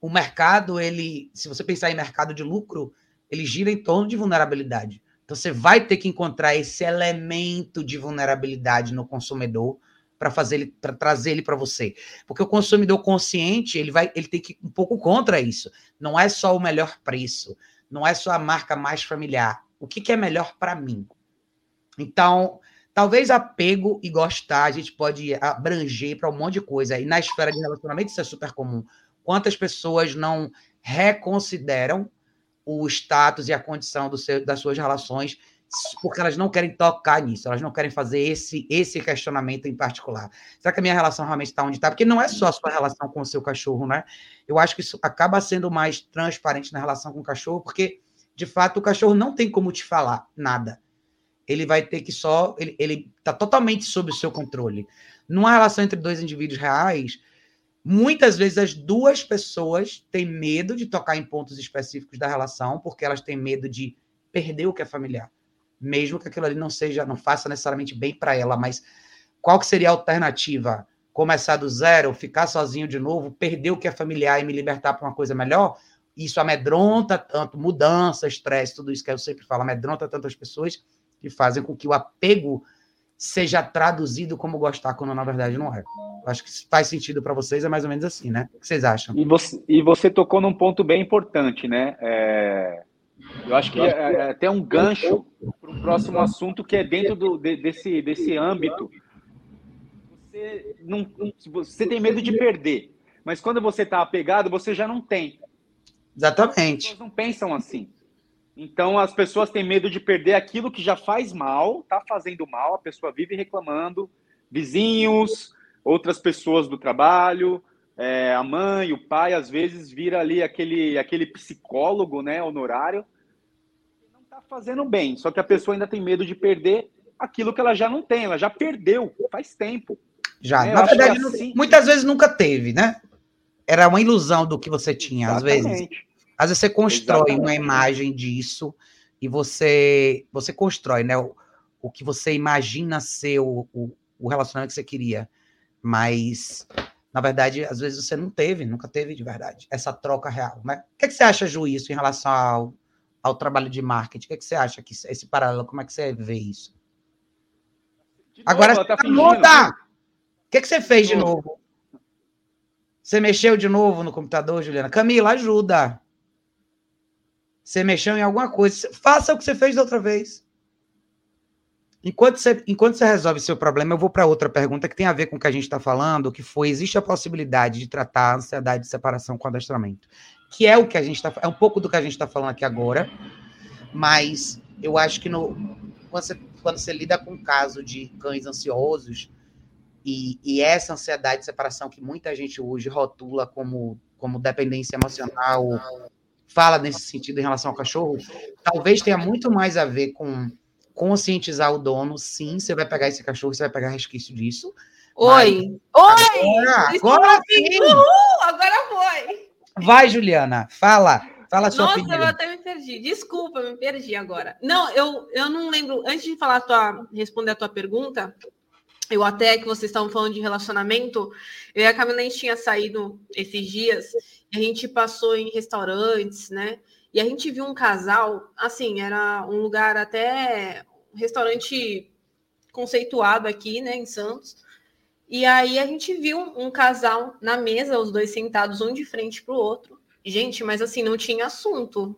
o mercado, ele, se você pensar em mercado de lucro, ele gira em torno de vulnerabilidade. Então você vai ter que encontrar esse elemento de vulnerabilidade no consumidor para fazer ele para trazer ele para você. Porque o consumidor consciente, ele vai ele tem que ir um pouco contra isso. Não é só o melhor preço, não é só a marca mais familiar. O que, que é melhor para mim? Então, talvez apego e gostar a gente pode abranger para um monte de coisa. E na esfera de relacionamento isso é super comum. Quantas pessoas não reconsideram o status e a condição seu, das suas relações, porque elas não querem tocar nisso, elas não querem fazer esse, esse questionamento em particular. Será que a minha relação realmente está onde está? Porque não é só a sua relação com o seu cachorro, né? Eu acho que isso acaba sendo mais transparente na relação com o cachorro, porque, de fato, o cachorro não tem como te falar nada. Ele vai ter que só. Ele está totalmente sob o seu controle. Numa relação entre dois indivíduos reais, Muitas vezes as duas pessoas têm medo de tocar em pontos específicos da relação, porque elas têm medo de perder o que é familiar. Mesmo que aquilo ali não seja, não faça necessariamente bem para ela, mas qual que seria a alternativa? Começar do zero, ficar sozinho de novo, perder o que é familiar e me libertar para uma coisa melhor? Isso amedronta tanto, mudança, estresse, tudo isso que eu sempre falo, amedronta tanto as pessoas que fazem com que o apego seja traduzido como gostar, quando na verdade não é. Acho que faz sentido para vocês, é mais ou menos assim, né? O que vocês acham? E você, e você tocou num ponto bem importante, né? É, eu acho que é, é até um gancho para o próximo assunto que é dentro do, de, desse, desse âmbito. Você, não, você tem medo de perder, mas quando você está apegado, você já não tem. Exatamente. As pessoas não pensam assim. Então as pessoas têm medo de perder aquilo que já faz mal, tá fazendo mal, a pessoa vive reclamando, vizinhos, outras pessoas do trabalho, é, a mãe, o pai, às vezes vira ali aquele, aquele psicólogo, né, honorário, que não está fazendo bem, só que a pessoa ainda tem medo de perder aquilo que ela já não tem, ela já perdeu faz tempo. Já, é, na verdade, assim... muitas vezes nunca teve, né? Era uma ilusão do que você tinha, Exatamente. às vezes. Às vezes você constrói Exatamente. uma imagem disso e você você constrói, né? O, o que você imagina ser o, o, o relacionamento que você queria. Mas, na verdade, às vezes você não teve, nunca teve de verdade, essa troca real, né? O que, é que você acha, Ju, isso em relação ao, ao trabalho de marketing? O que, é que você acha que esse paralelo, como é que você vê isso? Agora você tá muda! O que, é que você fez de novo? Você mexeu de novo no computador, Juliana? Camila, ajuda. Você mexeu em alguma coisa. Faça o que você fez da outra vez. Enquanto você, enquanto você resolve seu problema, eu vou para outra pergunta que tem a ver com o que a gente está falando, que foi: existe a possibilidade de tratar a ansiedade de separação com adestramento? Que é o que a gente está. É um pouco do que a gente está falando aqui agora, mas eu acho que no, quando, você, quando você lida com um caso de cães ansiosos, e, e, essa ansiedade de separação que muita gente hoje rotula como, como dependência emocional fala nesse sentido em relação ao cachorro, talvez tenha muito mais a ver com conscientizar o dono, sim, você vai pegar esse cachorro, você vai pegar resquício disso. Oi! Mas... Oi! Agora, agora sim! Uhul, agora foi! Vai, Juliana, fala. Fala a sua Nossa, opinião. eu até me perdi. Desculpa, me perdi agora. Não, eu, eu não lembro. Antes de falar a tua, responder a tua pergunta, eu até que vocês estavam falando de relacionamento, eu e a Camila a gente tinha saído esses dias a gente passou em restaurantes, né? E a gente viu um casal, assim, era um lugar até um restaurante conceituado aqui, né, em Santos. E aí a gente viu um casal na mesa, os dois sentados um de frente para o outro. Gente, mas assim, não tinha assunto.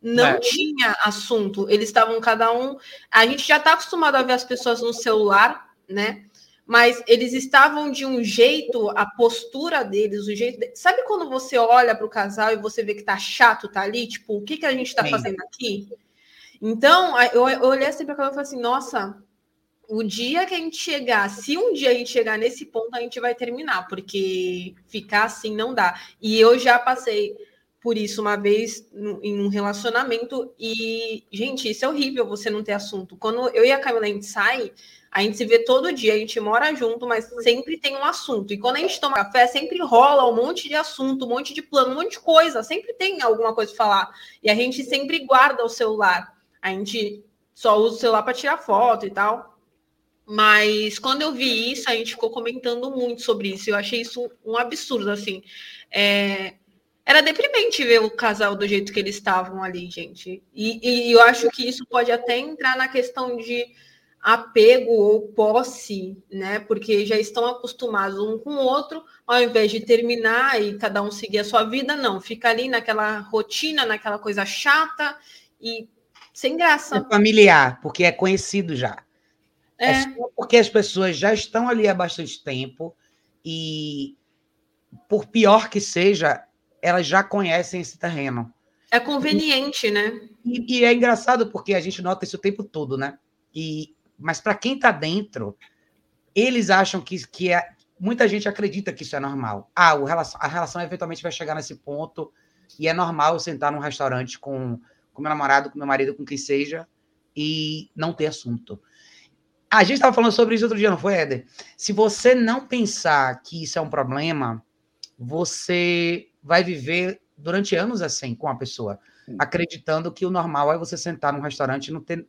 Não é. tinha assunto. Eles estavam cada um. A gente já está acostumado a ver as pessoas no celular, né? Mas eles estavam de um jeito, a postura deles, o jeito. De... Sabe quando você olha para o casal e você vê que tá chato, tá ali? Tipo, o que, que a gente está fazendo aqui? Então, eu, eu olhei assim para aquela e falei assim: nossa, o dia que a gente chegar, se um dia a gente chegar nesse ponto, a gente vai terminar, porque ficar assim não dá. E eu já passei por isso uma vez em um relacionamento e, gente, isso é horrível você não ter assunto. Quando eu e a Camila a gente sai, a gente se vê todo dia, a gente mora junto, mas sempre tem um assunto. E quando a gente toma café, sempre rola um monte de assunto, um monte de plano, um monte de coisa. Sempre tem alguma coisa para falar. E a gente sempre guarda o celular. A gente só usa o celular para tirar foto e tal. Mas quando eu vi isso, a gente ficou comentando muito sobre isso. Eu achei isso um absurdo, assim. É... Era deprimente ver o casal do jeito que eles estavam ali, gente. E, e eu acho que isso pode até entrar na questão de apego ou posse, né? Porque já estão acostumados um com o outro, ao invés de terminar e cada um seguir a sua vida, não, fica ali naquela rotina, naquela coisa chata e sem graça. É familiar, porque é conhecido já. É. é só porque as pessoas já estão ali há bastante tempo e, por pior que seja, elas já conhecem esse terreno. É conveniente, né? E, e é engraçado porque a gente nota isso o tempo todo, né? E mas para quem está dentro, eles acham que, que é. Muita gente acredita que isso é normal. Ah, relação, a relação eventualmente vai chegar nesse ponto e é normal eu sentar num restaurante com, com meu namorado, com meu marido, com quem seja, e não ter assunto. A gente estava falando sobre isso outro dia, não foi, Éder? Se você não pensar que isso é um problema, você vai viver durante anos assim com a pessoa, acreditando que o normal é você sentar num restaurante e não ter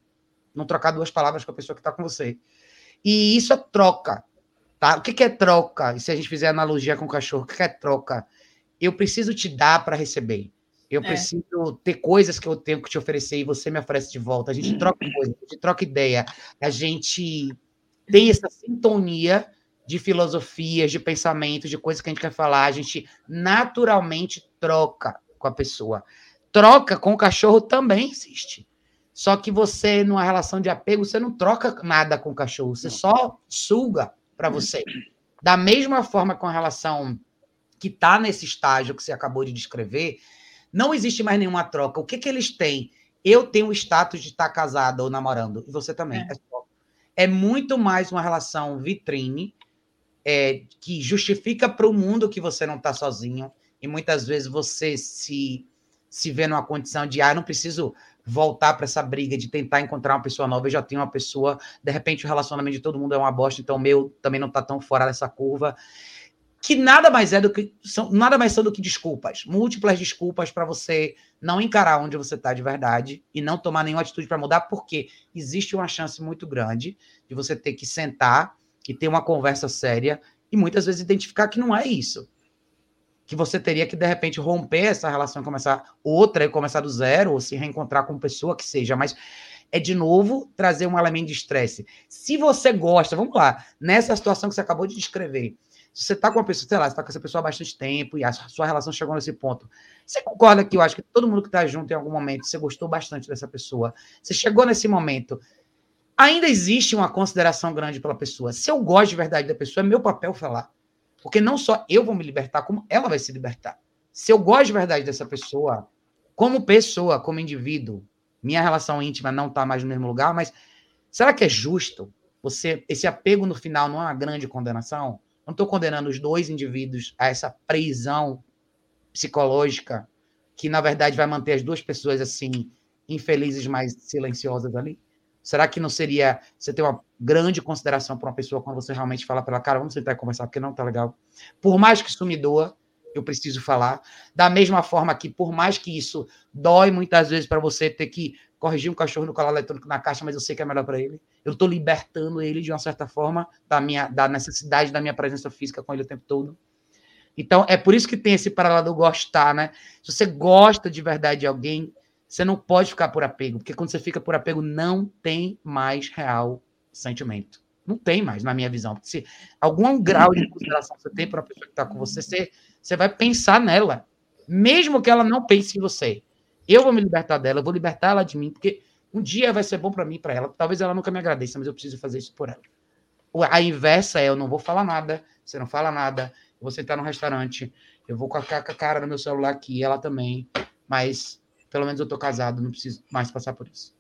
não trocar duas palavras com a pessoa que está com você. E isso é troca. Tá? O que, que é troca? E se a gente fizer analogia com o cachorro, o que, que é troca? Eu preciso te dar para receber. Eu é. preciso ter coisas que eu tenho que te oferecer e você me oferece de volta. A gente troca coisas, a gente troca ideia. A gente tem essa sintonia de filosofias, de pensamentos, de coisas que a gente quer falar. A gente naturalmente troca com a pessoa. Troca com o cachorro também existe. Só que você, numa relação de apego, você não troca nada com o cachorro, você só suga para você. Da mesma forma com a relação que está nesse estágio que você acabou de descrever, não existe mais nenhuma troca. O que, que eles têm? eu tenho o status de estar casada ou namorando, e você também. É, é muito mais uma relação vitrine é, que justifica para o mundo que você não está sozinho, e muitas vezes você se, se vê numa condição de, ah, não preciso voltar para essa briga de tentar encontrar uma pessoa nova, eu já tenho uma pessoa, de repente o relacionamento de todo mundo é uma bosta, então o meu também não está tão fora dessa curva que nada mais é do que são nada mais são do que desculpas, múltiplas desculpas para você não encarar onde você está de verdade e não tomar nenhuma atitude para mudar, porque existe uma chance muito grande de você ter que sentar e ter uma conversa séria e muitas vezes identificar que não é isso. Que você teria que, de repente, romper essa relação e começar outra e começar do zero, ou se reencontrar com pessoa que seja, mas é de novo trazer um elemento de estresse. Se você gosta, vamos lá, nessa situação que você acabou de descrever, se você está com uma pessoa, sei lá, você está com essa pessoa há bastante tempo e a sua relação chegou nesse ponto, você concorda que eu acho que todo mundo que está junto em algum momento, você gostou bastante dessa pessoa, você chegou nesse momento, ainda existe uma consideração grande pela pessoa. Se eu gosto de verdade da pessoa, é meu papel falar. Porque não só eu vou me libertar, como ela vai se libertar. Se eu gosto de verdade dessa pessoa, como pessoa, como indivíduo, minha relação íntima não está mais no mesmo lugar, mas será que é justo você esse apego no final não é uma grande condenação? Não estou condenando os dois indivíduos a essa prisão psicológica que, na verdade, vai manter as duas pessoas assim, infelizes, mas silenciosas ali. Será que não seria você ter uma grande consideração para uma pessoa quando você realmente fala para ela, cara, vamos sentar e conversar, porque não tá legal. Por mais que isso me doa, eu preciso falar. Da mesma forma que, por mais que isso dói muitas vezes para você ter que corrigir um cachorro no colar eletrônico na caixa, mas eu sei que é melhor para ele. Eu estou libertando ele de uma certa forma da minha da necessidade da minha presença física com ele o tempo todo. Então é por isso que tem esse paralelo do gostar, né? Se você gosta de verdade de alguém, você não pode ficar por apego, porque quando você fica por apego não tem mais real sentimento. Não tem mais, na minha visão. Se algum grau de consideração você tem para a pessoa que está com você, você, você vai pensar nela, mesmo que ela não pense em você. Eu vou me libertar dela, eu vou libertar ela de mim, porque um dia vai ser bom para mim e para ela. Talvez ela nunca me agradeça, mas eu preciso fazer isso por ela. A inversa é: eu não vou falar nada, você não fala nada, eu vou sentar no restaurante, eu vou com a cara no meu celular aqui, ela também, mas pelo menos eu tô casado, não preciso mais passar por isso.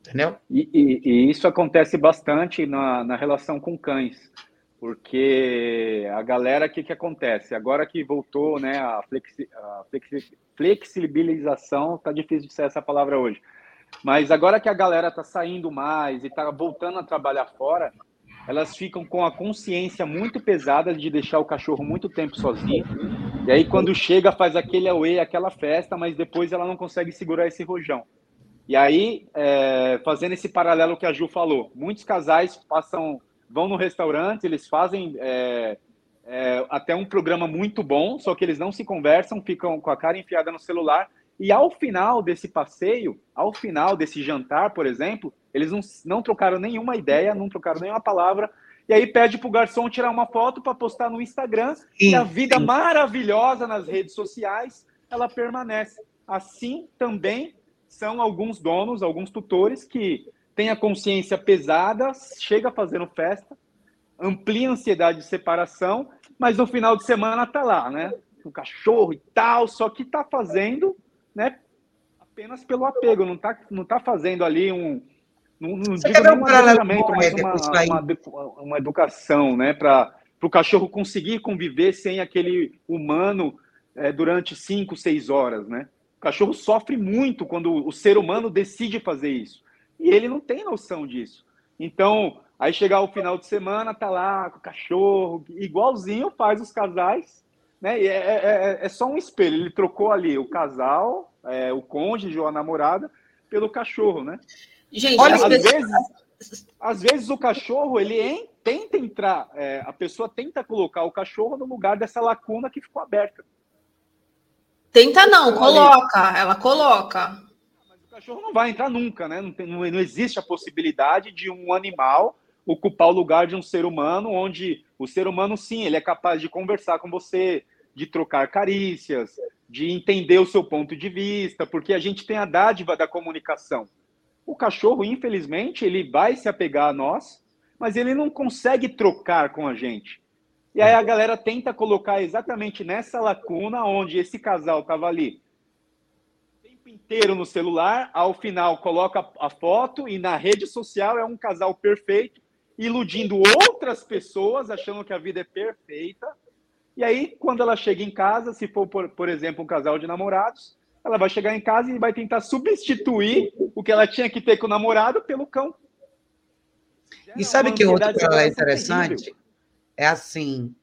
Entendeu? E, e, e isso acontece bastante na, na relação com cães porque a galera, o que, que acontece? Agora que voltou né, a, flexi, a flexi, flexibilização, tá difícil de ser essa palavra hoje, mas agora que a galera tá saindo mais e tá voltando a trabalhar fora, elas ficam com a consciência muito pesada de deixar o cachorro muito tempo sozinho. E aí, quando chega, faz aquele away, aquela festa, mas depois ela não consegue segurar esse rojão. E aí, é, fazendo esse paralelo que a Ju falou, muitos casais passam vão no restaurante, eles fazem é, é, até um programa muito bom, só que eles não se conversam, ficam com a cara enfiada no celular. E ao final desse passeio, ao final desse jantar, por exemplo, eles não, não trocaram nenhuma ideia, não trocaram nenhuma palavra. E aí pede para o garçom tirar uma foto para postar no Instagram. Sim, e a vida sim. maravilhosa nas redes sociais, ela permanece. Assim também são alguns donos, alguns tutores que tem a consciência pesada, chega fazendo festa, amplia a ansiedade de separação, mas no final de semana tá lá, né? O cachorro e tal, só que tá fazendo, né? Apenas pelo apego, não tá, não tá fazendo ali um. Não, não digo um planejamento, mas uma, uma, uma, educação, né? Para o cachorro conseguir conviver sem aquele humano é, durante cinco, seis horas, né? O cachorro sofre muito quando o ser humano decide fazer isso. E ele não tem noção disso. Então, aí chegar o final de semana, tá lá com o cachorro, igualzinho faz os casais, né? E é, é, é, é só um espelho. Ele trocou ali o casal, é, o cônjuge ou a namorada, pelo cachorro, né? Gente, Olha, às, vezes, às vezes o cachorro, ele em, tenta entrar, é, a pessoa tenta colocar o cachorro no lugar dessa lacuna que ficou aberta. Tenta não, coloca, ela coloca cachorro não vai entrar nunca, né? Não, tem, não, não existe a possibilidade de um animal ocupar o lugar de um ser humano, onde o ser humano, sim, ele é capaz de conversar com você, de trocar carícias, de entender o seu ponto de vista, porque a gente tem a dádiva da comunicação. O cachorro, infelizmente, ele vai se apegar a nós, mas ele não consegue trocar com a gente. E aí a galera tenta colocar exatamente nessa lacuna onde esse casal estava ali inteiro no celular, ao final coloca a foto e na rede social é um casal perfeito, iludindo outras pessoas, achando que a vida é perfeita. E aí, quando ela chega em casa, se for, por, por exemplo, um casal de namorados, ela vai chegar em casa e vai tentar substituir o que ela tinha que ter com o namorado pelo cão. E sabe que outra coisa é interessante? É assim,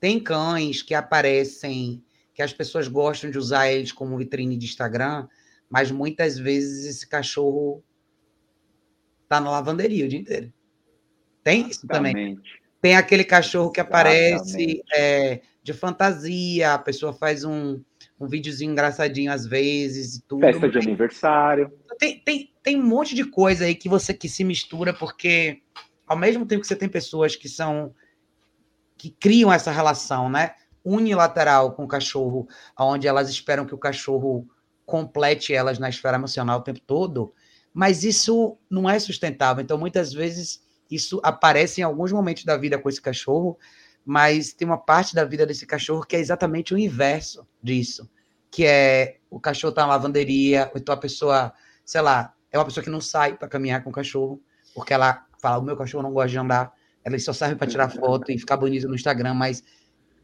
tem cães que aparecem, que as pessoas gostam de usar eles como vitrine de Instagram, mas muitas vezes esse cachorro tá na lavanderia o dia inteiro. Tem isso também. Tem aquele cachorro que aparece é, de fantasia, a pessoa faz um, um videozinho engraçadinho às vezes e tudo. Festa de aniversário. Tem, tem, tem um monte de coisa aí que você que se mistura, porque ao mesmo tempo que você tem pessoas que são que criam essa relação, né? Unilateral com o cachorro, onde elas esperam que o cachorro complete elas na esfera emocional o tempo todo, mas isso não é sustentável. Então, muitas vezes, isso aparece em alguns momentos da vida com esse cachorro, mas tem uma parte da vida desse cachorro que é exatamente o inverso disso, que é o cachorro tá na lavanderia, ou então a pessoa, sei lá, é uma pessoa que não sai para caminhar com o cachorro, porque ela fala, o meu cachorro não gosta de andar, ela só serve para tirar foto e ficar bonito no Instagram, mas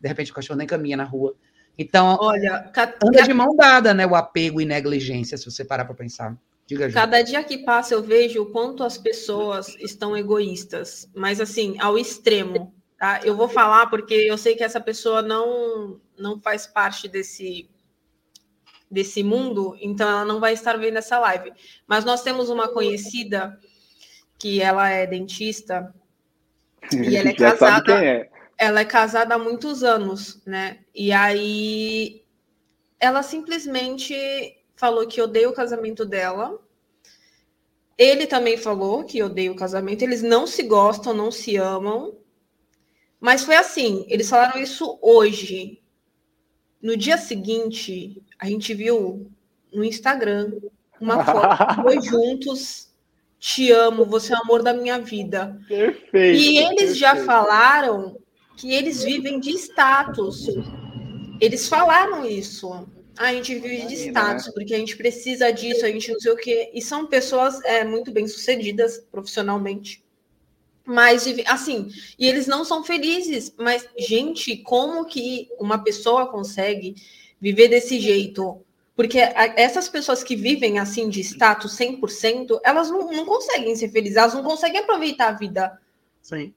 de repente o cachorro nem caminha na rua. Então, Olha, anda de mão dada, né, o apego e negligência, se você parar para pensar. Diga, Cada dia que passa eu vejo o quanto as pessoas estão egoístas, mas assim, ao extremo. Tá? Eu vou falar porque eu sei que essa pessoa não, não faz parte desse, desse mundo, então ela não vai estar vendo essa live. Mas nós temos uma conhecida que ela é dentista e ela é casada. É. Ela é casada há muitos anos, né? E aí ela simplesmente falou que odeia o casamento dela. Ele também falou que odeia o casamento. Eles não se gostam, não se amam. Mas foi assim, eles falaram isso hoje. No dia seguinte, a gente viu no Instagram uma foto, dois juntos. Te amo, você é o amor da minha vida. Perfeito. E eles perfeito. já falaram que eles vivem de status. Eles falaram isso. A gente vive de status, porque a gente precisa disso, a gente não sei o quê. E são pessoas é, muito bem sucedidas profissionalmente. Mas, assim, e eles não são felizes. Mas, gente, como que uma pessoa consegue viver desse jeito? Porque essas pessoas que vivem assim de status 100%, elas não, não conseguem ser felizes, elas não conseguem aproveitar a vida. Sim.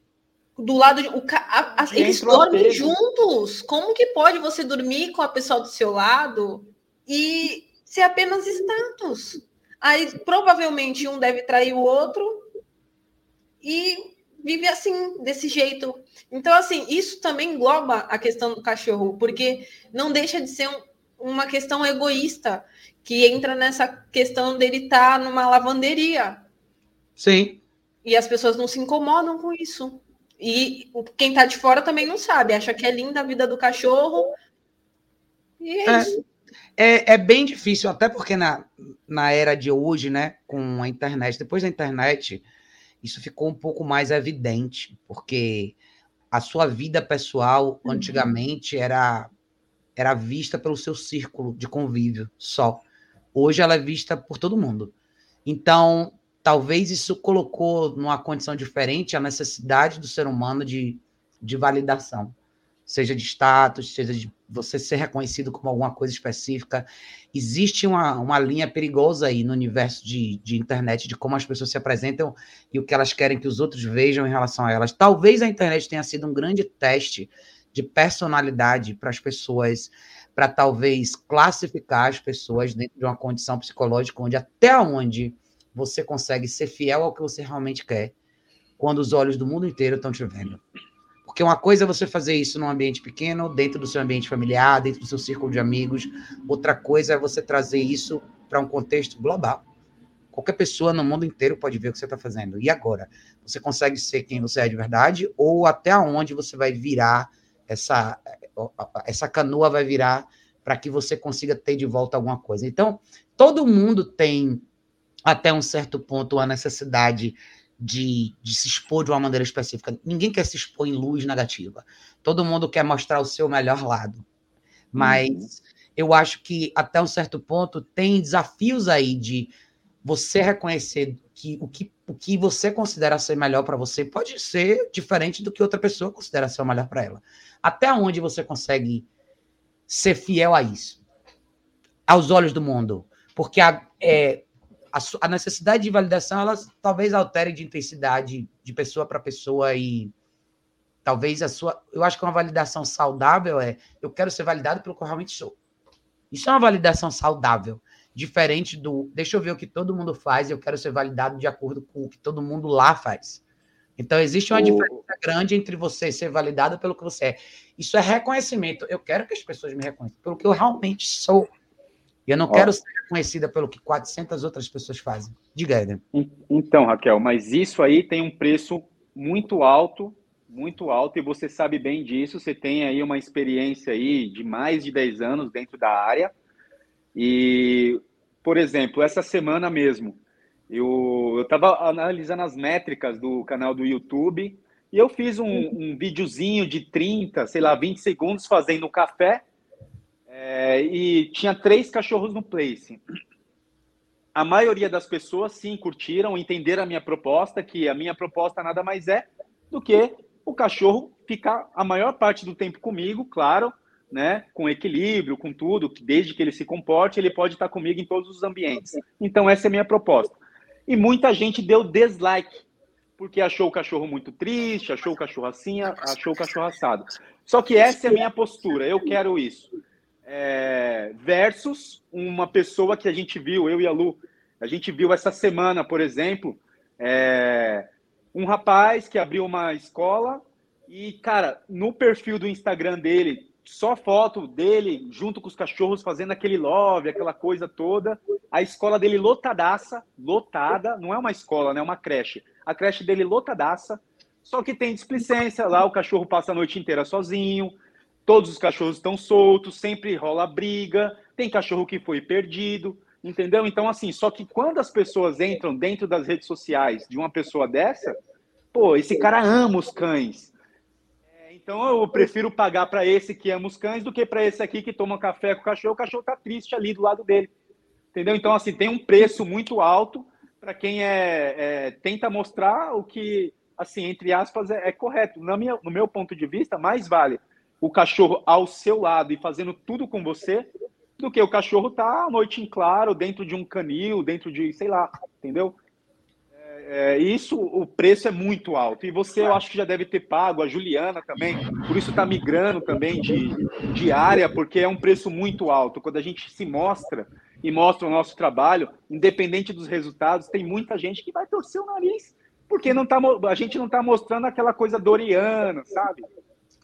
Do lado de. O, a, a, eles dormem juntos. Como que pode você dormir com a pessoa do seu lado e ser apenas status? Aí provavelmente um deve trair o outro e vive assim, desse jeito. Então, assim, isso também engloba a questão do cachorro, porque não deixa de ser um, uma questão egoísta que entra nessa questão dele estar tá numa lavanderia. Sim. E as pessoas não se incomodam com isso. E quem está de fora também não sabe, acha que é linda a vida do cachorro. E é, é isso. É, é, bem difícil, até porque na, na era de hoje, né, com a internet, depois da internet, isso ficou um pouco mais evidente, porque a sua vida pessoal uhum. antigamente era era vista pelo seu círculo de convívio só. Hoje ela é vista por todo mundo. Então, talvez isso colocou numa condição diferente a necessidade do ser humano de, de validação seja de status, seja de você ser reconhecido como alguma coisa específica. Existe uma, uma linha perigosa aí no universo de, de internet, de como as pessoas se apresentam e o que elas querem que os outros vejam em relação a elas. Talvez a internet tenha sido um grande teste de personalidade para as pessoas, para talvez classificar as pessoas dentro de uma condição psicológica onde até onde você consegue ser fiel ao que você realmente quer, quando os olhos do mundo inteiro estão te vendo. Porque uma coisa é você fazer isso num ambiente pequeno, dentro do seu ambiente familiar, dentro do seu círculo de amigos. Outra coisa é você trazer isso para um contexto global. Qualquer pessoa no mundo inteiro pode ver o que você está fazendo. E agora? Você consegue ser quem você é de verdade? Ou até onde você vai virar essa, essa canoa vai virar para que você consiga ter de volta alguma coisa? Então, todo mundo tem, até um certo ponto, a necessidade de, de, se expor de uma maneira específica. Ninguém quer se expor em luz negativa. Todo mundo quer mostrar o seu melhor lado. Mas uhum. eu acho que até um certo ponto tem desafios aí de você reconhecer que o que, o que você considera ser melhor para você pode ser diferente do que outra pessoa considera ser o melhor para ela. Até onde você consegue ser fiel a isso? Aos olhos do mundo. Porque a, é, a, a necessidade de validação, ela talvez altere de intensidade de pessoa para pessoa e talvez a sua. Eu acho que uma validação saudável é eu quero ser validado pelo que eu realmente sou. Isso é uma validação saudável, diferente do deixa eu ver o que todo mundo faz e eu quero ser validado de acordo com o que todo mundo lá faz. Então, existe uma o... diferença grande entre você ser validado pelo que você é. Isso é reconhecimento. Eu quero que as pessoas me reconheçam pelo que eu realmente sou. E eu não Ó. quero ser reconhecida pelo que 400 outras pessoas fazem. Diga, Eden. Então, Raquel, mas isso aí tem um preço muito alto, muito alto, e você sabe bem disso. Você tem aí uma experiência aí de mais de 10 anos dentro da área. E, por exemplo, essa semana mesmo, eu estava analisando as métricas do canal do YouTube e eu fiz um, um videozinho de 30, sei lá, 20 segundos fazendo café é, e tinha três cachorros no place. A maioria das pessoas, sim, curtiram, entenderam a minha proposta, que a minha proposta nada mais é do que o cachorro ficar a maior parte do tempo comigo, claro, né, com equilíbrio, com tudo, desde que ele se comporte, ele pode estar comigo em todos os ambientes. Então, essa é a minha proposta. E muita gente deu dislike, porque achou o cachorro muito triste, achou o cachorro assim, achou o cachorro assado. Só que essa é a minha postura, eu quero isso é, versus uma pessoa que a gente viu, eu e a Lu, a gente viu essa semana, por exemplo, é, um rapaz que abriu uma escola e, cara, no perfil do Instagram dele, só foto dele junto com os cachorros fazendo aquele love, aquela coisa toda. A escola dele lotadaça, lotada, não é uma escola, né? É uma creche. A creche dele lotadaça, só que tem displicência, lá o cachorro passa a noite inteira sozinho, Todos os cachorros estão soltos, sempre rola briga, tem cachorro que foi perdido, entendeu? Então, assim, só que quando as pessoas entram dentro das redes sociais de uma pessoa dessa, pô, esse cara ama os cães. É, então, eu prefiro pagar para esse que ama os cães do que para esse aqui que toma café com o cachorro. O cachorro tá triste ali do lado dele, entendeu? Então, assim, tem um preço muito alto para quem é, é, tenta mostrar o que, assim, entre aspas, é, é correto. Na minha, no meu ponto de vista, mais vale o cachorro ao seu lado e fazendo tudo com você, do que o cachorro tá à noite em claro, dentro de um canil, dentro de, sei lá, entendeu? É, é, isso, o preço é muito alto. E você, eu acho que já deve ter pago, a Juliana também, por isso está migrando também de, de área, porque é um preço muito alto. Quando a gente se mostra e mostra o nosso trabalho, independente dos resultados, tem muita gente que vai torcer o nariz, porque não tá, a gente não está mostrando aquela coisa doriana, sabe?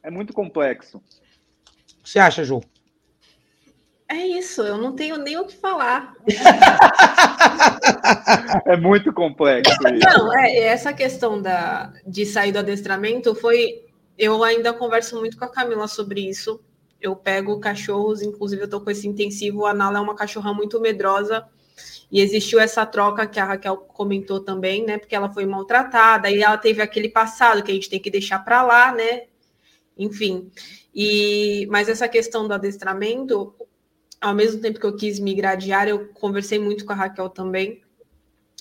É muito complexo. O que você acha, Ju? É isso, eu não tenho nem o que falar. é muito complexo. Isso. Não, é, essa questão da, de sair do adestramento foi. Eu ainda converso muito com a Camila sobre isso. Eu pego cachorros, inclusive eu tô com esse intensivo. A Nala é uma cachorra muito medrosa. E existiu essa troca que a Raquel comentou também, né? Porque ela foi maltratada e ela teve aquele passado que a gente tem que deixar para lá, né? Enfim. E, mas essa questão do adestramento, ao mesmo tempo que eu quis migrar de área, eu conversei muito com a Raquel também.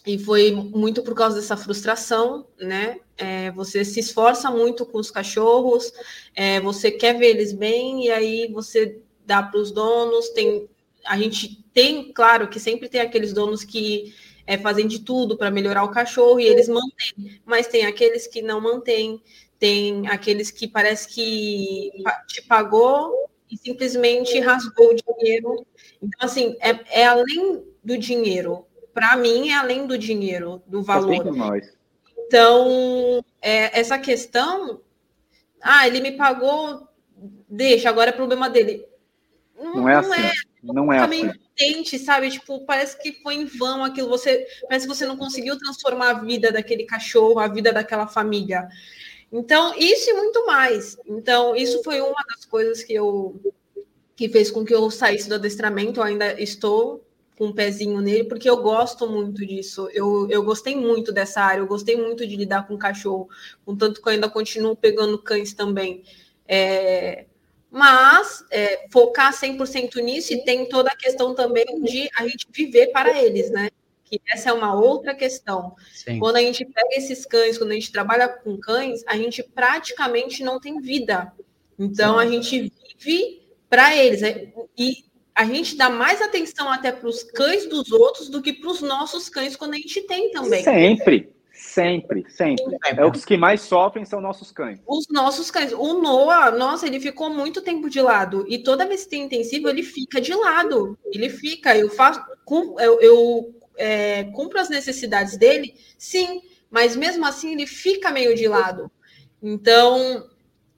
E foi muito por causa dessa frustração, né? É, você se esforça muito com os cachorros, é, você quer ver eles bem, e aí você dá para os donos. Tem, a gente tem, claro, que sempre tem aqueles donos que é, fazem de tudo para melhorar o cachorro e eles mantêm, mas tem aqueles que não mantêm tem aqueles que parece que te pagou e simplesmente rasgou o dinheiro. Então, assim, é, é além do dinheiro. Para mim, é além do dinheiro, do valor. Então, é, essa questão, ah, ele me pagou, deixa, agora é problema dele. Não, não é assim. É, não é assim. Tente, sabe? Tipo, parece que foi em vão aquilo. Você parece que você não conseguiu transformar a vida daquele cachorro, a vida daquela família. Então, isso e muito mais. Então, isso foi uma das coisas que eu que fez com que eu saísse do adestramento. Eu ainda estou com um pezinho nele, porque eu gosto muito disso. Eu, eu gostei muito dessa área, eu gostei muito de lidar com cachorro, contanto que eu ainda continuo pegando cães também. É, mas é, focar 100% nisso e tem toda a questão também de a gente viver para eles, né? Que essa é uma outra questão. Sim. Quando a gente pega esses cães, quando a gente trabalha com cães, a gente praticamente não tem vida. Então, Sim. a gente vive para eles. Né? E a gente dá mais atenção até para os cães dos outros do que para os nossos cães quando a gente tem também. Sempre. Sempre, sempre. É os que mais sofrem são nossos cães. Os nossos cães. O Noah, nossa, ele ficou muito tempo de lado. E toda vez que tem intensivo, ele fica de lado. Ele fica. Eu faço. Eu, eu é, cumpro as necessidades dele, sim. Mas mesmo assim, ele fica meio de lado. Então,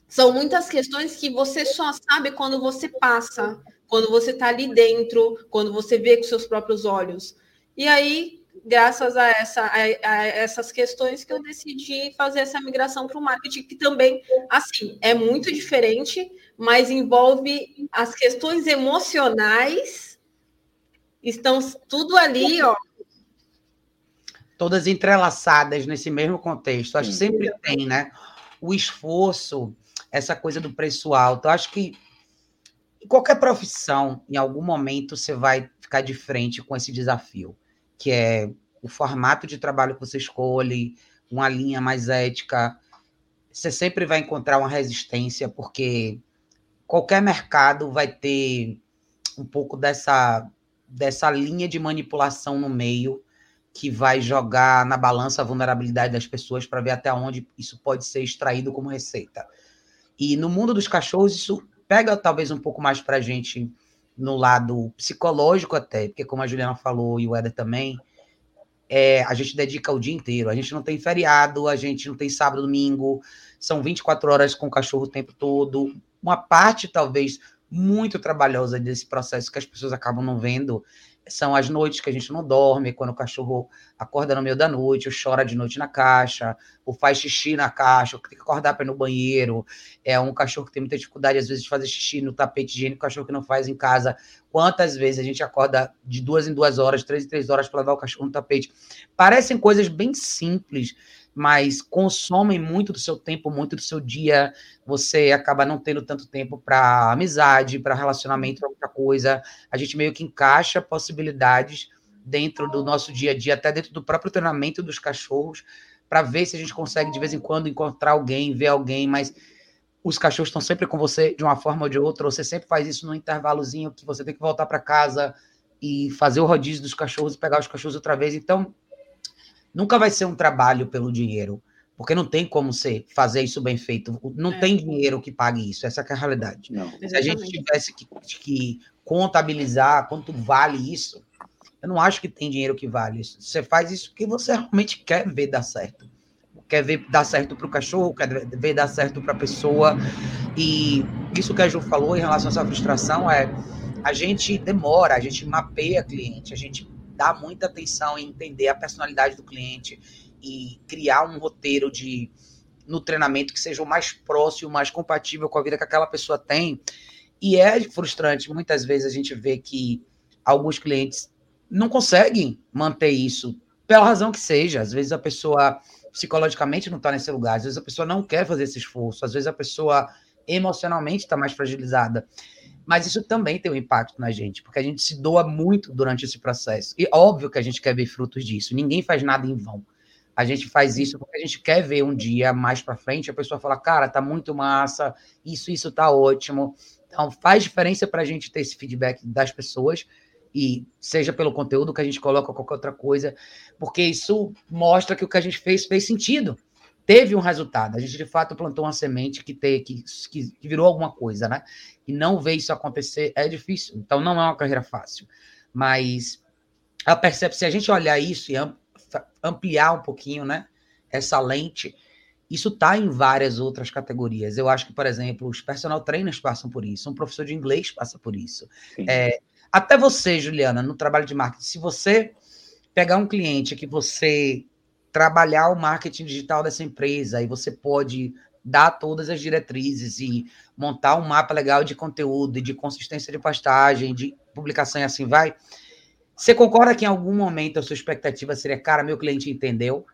são muitas questões que você só sabe quando você passa, quando você está ali dentro, quando você vê com seus próprios olhos. E aí, graças a, essa, a, a, essas questões que eu decidi fazer essa migração para o marketing, que também, assim, é muito diferente, mas envolve as questões emocionais, estão tudo ali, ó. Todas entrelaçadas nesse mesmo contexto. Acho que sempre tem, né? O esforço, essa coisa do preço alto. Acho que em qualquer profissão, em algum momento, você vai ficar de frente com esse desafio que é o formato de trabalho que você escolhe, uma linha mais ética, você sempre vai encontrar uma resistência, porque qualquer mercado vai ter um pouco dessa, dessa linha de manipulação no meio que vai jogar na balança a vulnerabilidade das pessoas para ver até onde isso pode ser extraído como receita. E no mundo dos cachorros, isso pega talvez um pouco mais para a gente no lado psicológico até, porque como a Juliana falou e o Éder também, é, a gente dedica o dia inteiro, a gente não tem feriado, a gente não tem sábado, domingo, são 24 horas com o cachorro o tempo todo. Uma parte, talvez, muito trabalhosa desse processo que as pessoas acabam não vendo são as noites que a gente não dorme, quando o cachorro acorda no meio da noite, ou chora de noite na caixa, ou faz xixi na caixa, ou tem que acordar para ir no banheiro. É um cachorro que tem muita dificuldade, às vezes, de fazer xixi no tapete higiênico, cachorro que não faz em casa. Quantas vezes a gente acorda de duas em duas horas, três em três horas para levar o cachorro no tapete? Parecem coisas bem simples, mas consomem muito do seu tempo, muito do seu dia. Você acaba não tendo tanto tempo para amizade, para relacionamento, para outra coisa. A gente meio que encaixa possibilidades dentro do nosso dia a dia, até dentro do próprio treinamento dos cachorros, para ver se a gente consegue de vez em quando encontrar alguém, ver alguém, mas os cachorros estão sempre com você de uma forma ou de outra, você sempre faz isso num intervalozinho que você tem que voltar para casa e fazer o rodízio dos cachorros e pegar os cachorros outra vez. Então, Nunca vai ser um trabalho pelo dinheiro, porque não tem como você fazer isso bem feito. Não é. tem dinheiro que pague isso, essa é a realidade. Não, Se a gente tivesse que, que contabilizar quanto vale isso, eu não acho que tem dinheiro que vale isso. Você faz isso porque você realmente quer ver dar certo. Quer ver dar certo para o cachorro, quer ver dar certo para a pessoa. E isso que a Ju falou em relação a essa frustração é a gente demora, a gente mapeia cliente, a gente dar muita atenção em entender a personalidade do cliente e criar um roteiro de no treinamento que seja o mais próximo, mais compatível com a vida que aquela pessoa tem. E é frustrante, muitas vezes a gente vê que alguns clientes não conseguem manter isso, pela razão que seja. Às vezes a pessoa psicologicamente não está nesse lugar, às vezes a pessoa não quer fazer esse esforço, às vezes a pessoa emocionalmente está mais fragilizada. Mas isso também tem um impacto na gente, porque a gente se doa muito durante esse processo. E óbvio que a gente quer ver frutos disso. Ninguém faz nada em vão. A gente faz isso porque a gente quer ver um dia mais para frente a pessoa falar, cara, tá muito massa, isso, isso tá ótimo. Então faz diferença para a gente ter esse feedback das pessoas e seja pelo conteúdo que a gente coloca ou qualquer outra coisa, porque isso mostra que o que a gente fez fez sentido teve um resultado. A gente, de fato, plantou uma semente que, te, que, que, virou alguma coisa, né? E não ver isso acontecer é difícil. Então, não é uma carreira fácil. Mas a percepção, se a gente olhar isso e ampliar um pouquinho, né? Essa lente, isso está em várias outras categorias. Eu acho que, por exemplo, os personal trainers passam por isso, um professor de inglês passa por isso. É, até você, Juliana, no trabalho de marketing, se você pegar um cliente que você trabalhar o marketing digital dessa empresa e você pode dar todas as diretrizes e montar um mapa legal de conteúdo, de consistência de postagem, de publicação e assim vai. Você concorda que em algum momento a sua expectativa seria, cara, meu cliente entendeu?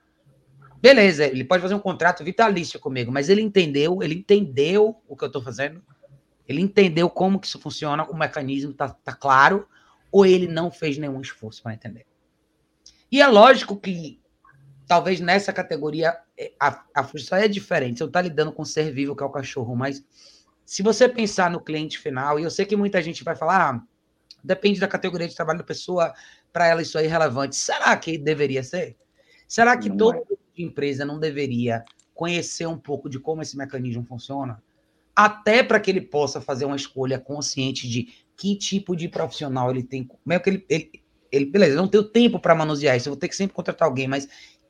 Beleza, ele pode fazer um contrato vitalício comigo, mas ele entendeu, ele entendeu o que eu estou fazendo. Ele entendeu como que isso funciona, o mecanismo está tá claro, ou ele não fez nenhum esforço para entender. E é lógico que talvez nessa categoria é, a, a frustração é diferente. Você não está lidando com um ser vivo que é o cachorro, mas se você pensar no cliente final, e eu sei que muita gente vai falar, ah, depende da categoria de trabalho da pessoa, para ela isso é irrelevante. Será que deveria ser? Será que não toda é. empresa não deveria conhecer um pouco de como esse mecanismo funciona? Até para que ele possa fazer uma escolha consciente de que tipo de profissional ele tem. Meio que ele, ele, ele beleza, não tenho tempo para manusear isso, eu vou ter que sempre contratar alguém, mas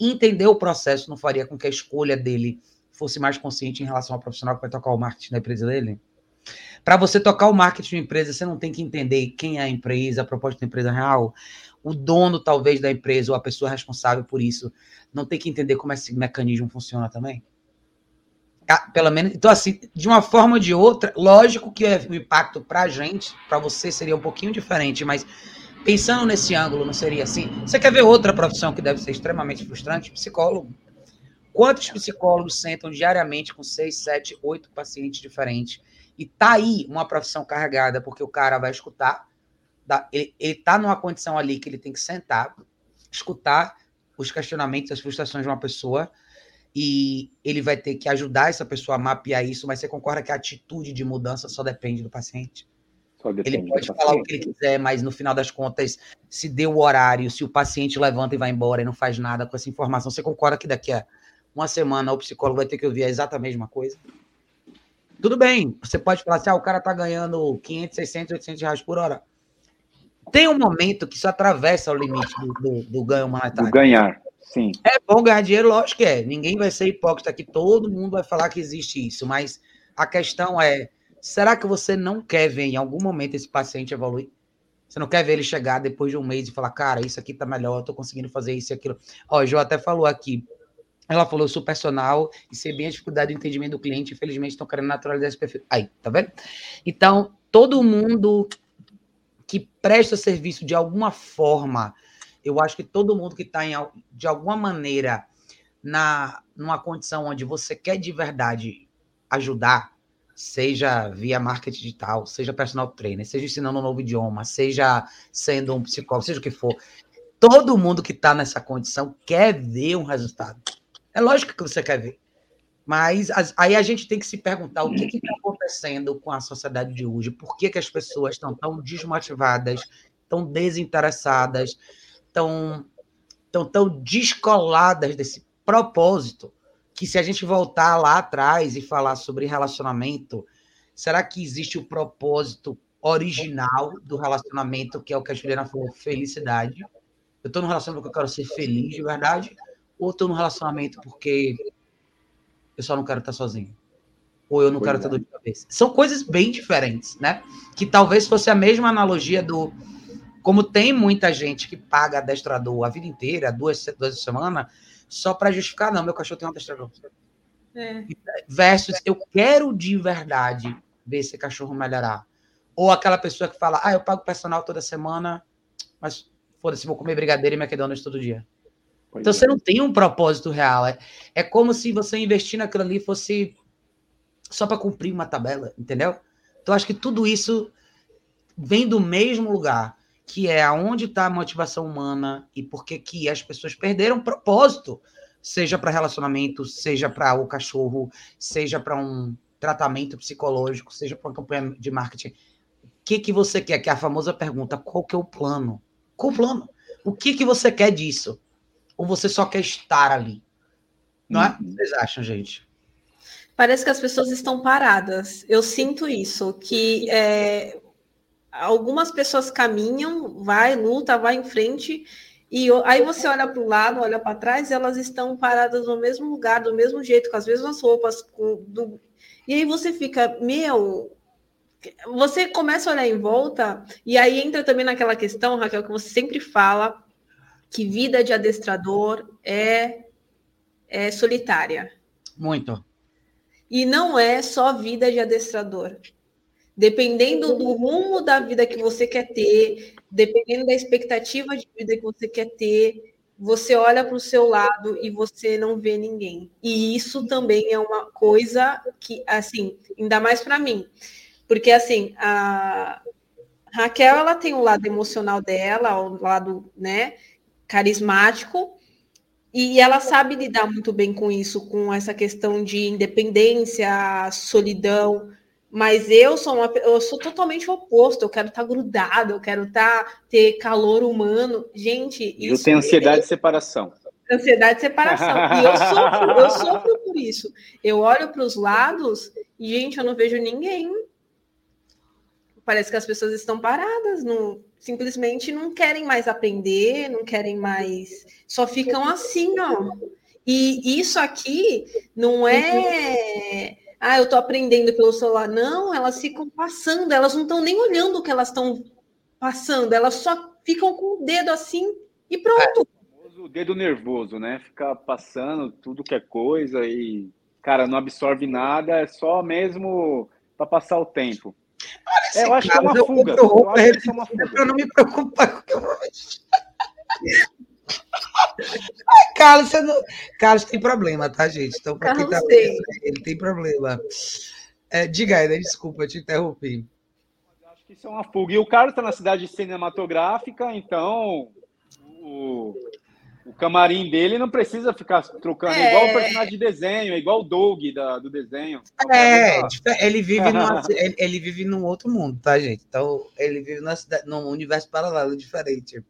entender o processo não faria com que a escolha dele fosse mais consciente em relação ao profissional que vai tocar o marketing da empresa dele? Para você tocar o marketing da empresa, você não tem que entender quem é a empresa, a proposta da empresa real. O dono, talvez, da empresa ou a pessoa responsável por isso não tem que entender como esse mecanismo funciona também? Ah, pelo menos, então, assim, de uma forma ou de outra, lógico que o impacto para a gente, para você, seria um pouquinho diferente, mas pensando nesse ângulo, não seria assim? Você quer ver outra profissão que deve ser extremamente frustrante? Psicólogo. Quantos psicólogos sentam diariamente com seis, sete, oito pacientes diferentes? E tá aí uma profissão carregada, porque o cara vai escutar, ele, tá numa condição ali que ele tem que sentar, escutar os questionamentos, as frustrações de uma pessoa, e ele vai ter que ajudar essa pessoa a mapear isso, mas você concorda que a atitude de mudança só depende do paciente? Ele pode falar o que ele quiser, mas no final das contas, se deu o horário, se o paciente levanta e vai embora e não faz nada com essa informação, você concorda que daqui a uma semana o psicólogo vai ter que ouvir a exata mesma coisa? Tudo bem, você pode falar assim, ah, o cara tá ganhando 500, 600, 800 reais por hora. Tem um momento que isso atravessa o limite do, do, do ganho monetário. Do ganhar, sim. É bom ganhar dinheiro, lógico que é. Ninguém vai ser hipócrita aqui, todo mundo vai falar que existe isso, mas a questão é, será que você não quer ver em algum momento esse paciente evoluir? Você não quer ver ele chegar depois de um mês e falar, cara, isso aqui tá melhor, eu tô conseguindo fazer isso e aquilo. Ó, o João até falou aqui, ela falou, eu sou personal e sei bem a dificuldade do entendimento do cliente, infelizmente estão querendo naturalizar esse perfil. Aí, tá vendo? Então, todo mundo que presta serviço de alguma forma, eu acho que todo mundo que está de alguma maneira na numa condição onde você quer de verdade ajudar, seja via marketing digital, seja personal trainer, seja ensinando um novo idioma, seja sendo um psicólogo, seja o que for, todo mundo que está nessa condição quer ver um resultado. É lógico que você quer ver. Mas as, aí a gente tem que se perguntar o que está acontecendo com a sociedade de hoje. Por que, que as pessoas estão tão desmotivadas, tão desinteressadas, tão, tão, tão descoladas desse propósito? Que se a gente voltar lá atrás e falar sobre relacionamento, será que existe o propósito original do relacionamento, que é o que a Juliana falou, felicidade? Eu estou num relacionamento porque eu quero ser feliz de verdade? ou estou no relacionamento porque eu só não quero estar sozinho. Ou eu não quero é. ter dor de cabeça. São coisas bem diferentes, né? Que talvez fosse a mesma analogia do. Como tem muita gente que paga adestrador a vida inteira, duas, duas semanas, só para justificar, não, meu cachorro tem um adestrador. É. Versus, eu quero de verdade ver esse cachorro melhorar. Ou aquela pessoa que fala, ah, eu pago personal toda semana, mas foda-se, vou comer brigadeiro e McDonald's todo dia. Pois então é. você não tem um propósito real. É, é como se você investir naquilo ali fosse só para cumprir uma tabela, entendeu? Então acho que tudo isso vem do mesmo lugar, que é aonde está a motivação humana e por que que as pessoas perderam propósito, seja para relacionamento, seja para o cachorro, seja para um tratamento psicológico, seja para uma campanha de marketing. O que que você quer? Que é a famosa pergunta, qual que é o plano? Qual o plano? O que que você quer disso? ou você só quer estar ali? Não é? Uhum. Vocês acham, gente? Parece que as pessoas estão paradas. Eu sinto isso, que é, algumas pessoas caminham, vai, luta, vai em frente, e aí você olha para o lado, olha para trás, e elas estão paradas no mesmo lugar, do mesmo jeito, com as mesmas roupas. Com, do... E aí você fica, meu, você começa a olhar em volta, e aí entra também naquela questão, Raquel, que você sempre fala, que vida de adestrador é, é solitária. Muito. E não é só vida de adestrador. Dependendo do rumo da vida que você quer ter, dependendo da expectativa de vida que você quer ter, você olha para o seu lado e você não vê ninguém. E isso também é uma coisa que, assim, ainda mais para mim, Porque, assim, a Raquel, ela tem o lado emocional dela, o lado, né, carismático, e ela sabe lidar muito bem com isso, com essa questão de independência, solidão. Mas eu sou uma, eu sou totalmente o oposto. Eu quero estar tá grudado, eu quero estar tá, ter calor humano. Gente, eu tenho ansiedade é... de separação. Ansiedade de separação. E eu sofro, eu sofro por isso. Eu olho para os lados e, gente, eu não vejo ninguém. Parece que as pessoas estão paradas, não, simplesmente não querem mais aprender, não querem mais. Só ficam assim, ó. E isso aqui não é. Ah, eu estou aprendendo pelo celular. Não, elas ficam passando, elas não estão nem olhando o que elas estão passando, elas só ficam com o dedo assim e pronto. É, o dedo nervoso, né? Ficar passando tudo que é coisa e, cara, não absorve nada, é só mesmo para passar o tempo. Olha, é, eu acho que é uma fuga. Eu, eu é uma fuga. Para não me preocupar com o que eu vou Ai, Carlos, você não... Carlos tem problema, tá, gente? Então, para quem tá vendo, ele tem problema. É, diga aí, né? desculpa, eu te interrompi. Acho que isso é uma fuga. E o Carlos está na cidade cinematográfica, então o, o camarim dele não precisa ficar trocando, é, igual o personagem de desenho, é igual o Doug da, do desenho. É, ele vive, numa, ele, ele, vive num outro mundo, tá, gente? Então, ele vive numa cidade, num universo paralelo diferente.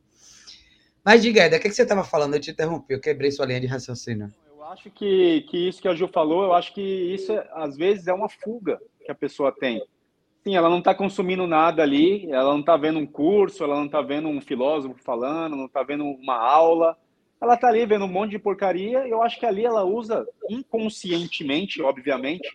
Mas diga, Eda, o que, você estava falando? Eu te interrompi, eu quebrei sua linha de raciocínio. Eu acho que, que isso que a Ju falou, eu acho que isso, às vezes, é uma fuga que a pessoa tem. Sim, ela não está consumindo nada ali, ela não está vendo um curso, ela não está vendo um filósofo falando, não está vendo uma aula, ela está ali vendo um monte de porcaria, e eu acho que ali ela usa inconscientemente, obviamente,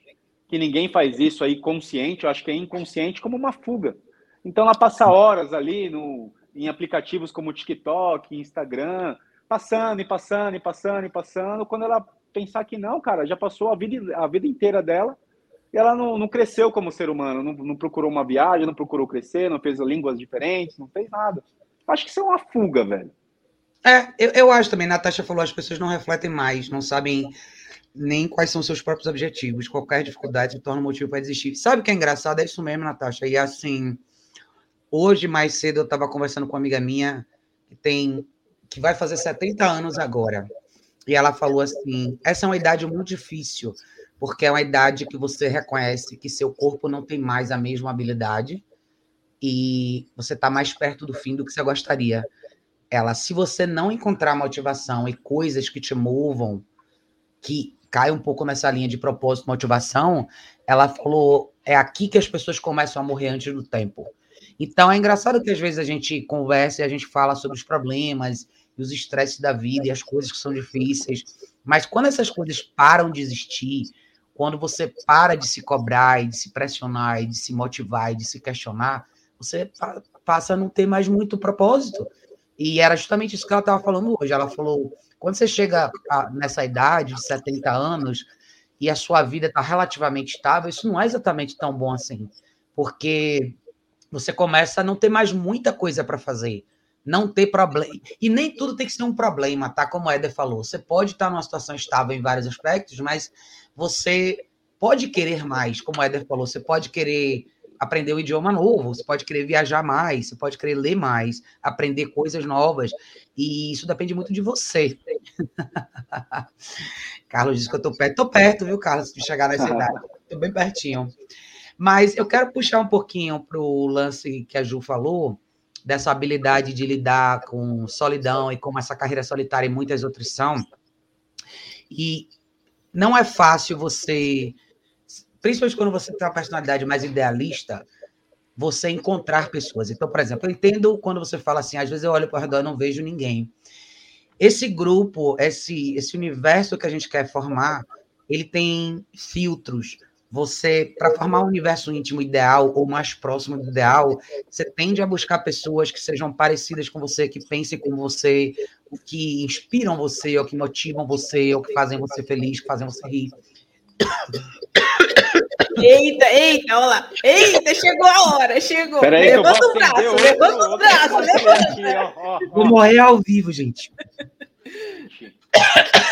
que ninguém faz isso aí consciente, eu acho que é inconsciente como uma fuga. Então ela passa horas ali no, em aplicativos como TikTok, Instagram, passando e passando e passando e passando, quando ela pensar que não, cara, já passou a vida, a vida inteira dela e ela não, não cresceu como ser humano, não, não, procurou uma viagem, não procurou crescer, não fez línguas diferentes, não fez nada. Acho que isso é uma fuga, velho. É, eu, eu acho também, Natasha falou, as pessoas não refletem mais, não sabem nem quais são seus próprios objetivos. Qualquer dificuldade se torna motivo para desistir. Sabe o que é engraçado? É isso mesmo, Natasha. E assim, Hoje, mais cedo, eu estava conversando com uma amiga minha que tem que vai fazer 70 anos agora. E ela falou assim: essa é uma idade muito difícil, porque é uma idade que você reconhece que seu corpo não tem mais a mesma habilidade e você está mais perto do fim do que você gostaria. Ela, se você não encontrar motivação e coisas que te movam, que cai um pouco nessa linha de propósito, motivação, ela falou: é aqui que as pessoas começam a morrer antes do tempo. Então é engraçado que às vezes a gente conversa e a gente fala sobre os problemas e os estresses da vida e as coisas que são difíceis, mas quando essas coisas param de existir, quando você para de se cobrar e de se pressionar e de se motivar e de se questionar, você passa a não ter mais muito propósito. E era justamente isso que ela estava falando hoje. Ela falou: quando você chega a, nessa idade de 70 anos e a sua vida está relativamente estável, isso não é exatamente tão bom assim. Porque você começa a não ter mais muita coisa para fazer. Não ter problema. E nem tudo tem que ser um problema, tá? Como o Éder falou. Você pode estar numa situação estável em vários aspectos, mas você pode querer mais, como o Éder falou. Você pode querer aprender um idioma novo, você pode querer viajar mais, você pode querer ler mais, aprender coisas novas. E isso depende muito de você. Carlos disse que eu tô perto. Tô perto, viu, Carlos, de chegar nessa idade. Tô bem pertinho. Mas eu quero puxar um pouquinho para o lance que a Ju falou, dessa habilidade de lidar com solidão e como essa carreira solitária e muitas outras são. E não é fácil você, principalmente quando você tem uma personalidade mais idealista, você encontrar pessoas. Então, por exemplo, eu entendo quando você fala assim, às vezes eu olho para o redor e não vejo ninguém. Esse grupo, esse, esse universo que a gente quer formar, ele tem filtros você, para formar um universo íntimo ideal ou mais próximo do ideal, você tende a buscar pessoas que sejam parecidas com você, que pensem como você, que inspiram você, ou que motivam você, ou que fazem você feliz, que fazem você rir. Eita, eita, olha lá. Eita, chegou a hora, chegou. Peraí, levanta o braço, levanta o braço, levanta. Vou morrer ao vivo, gente.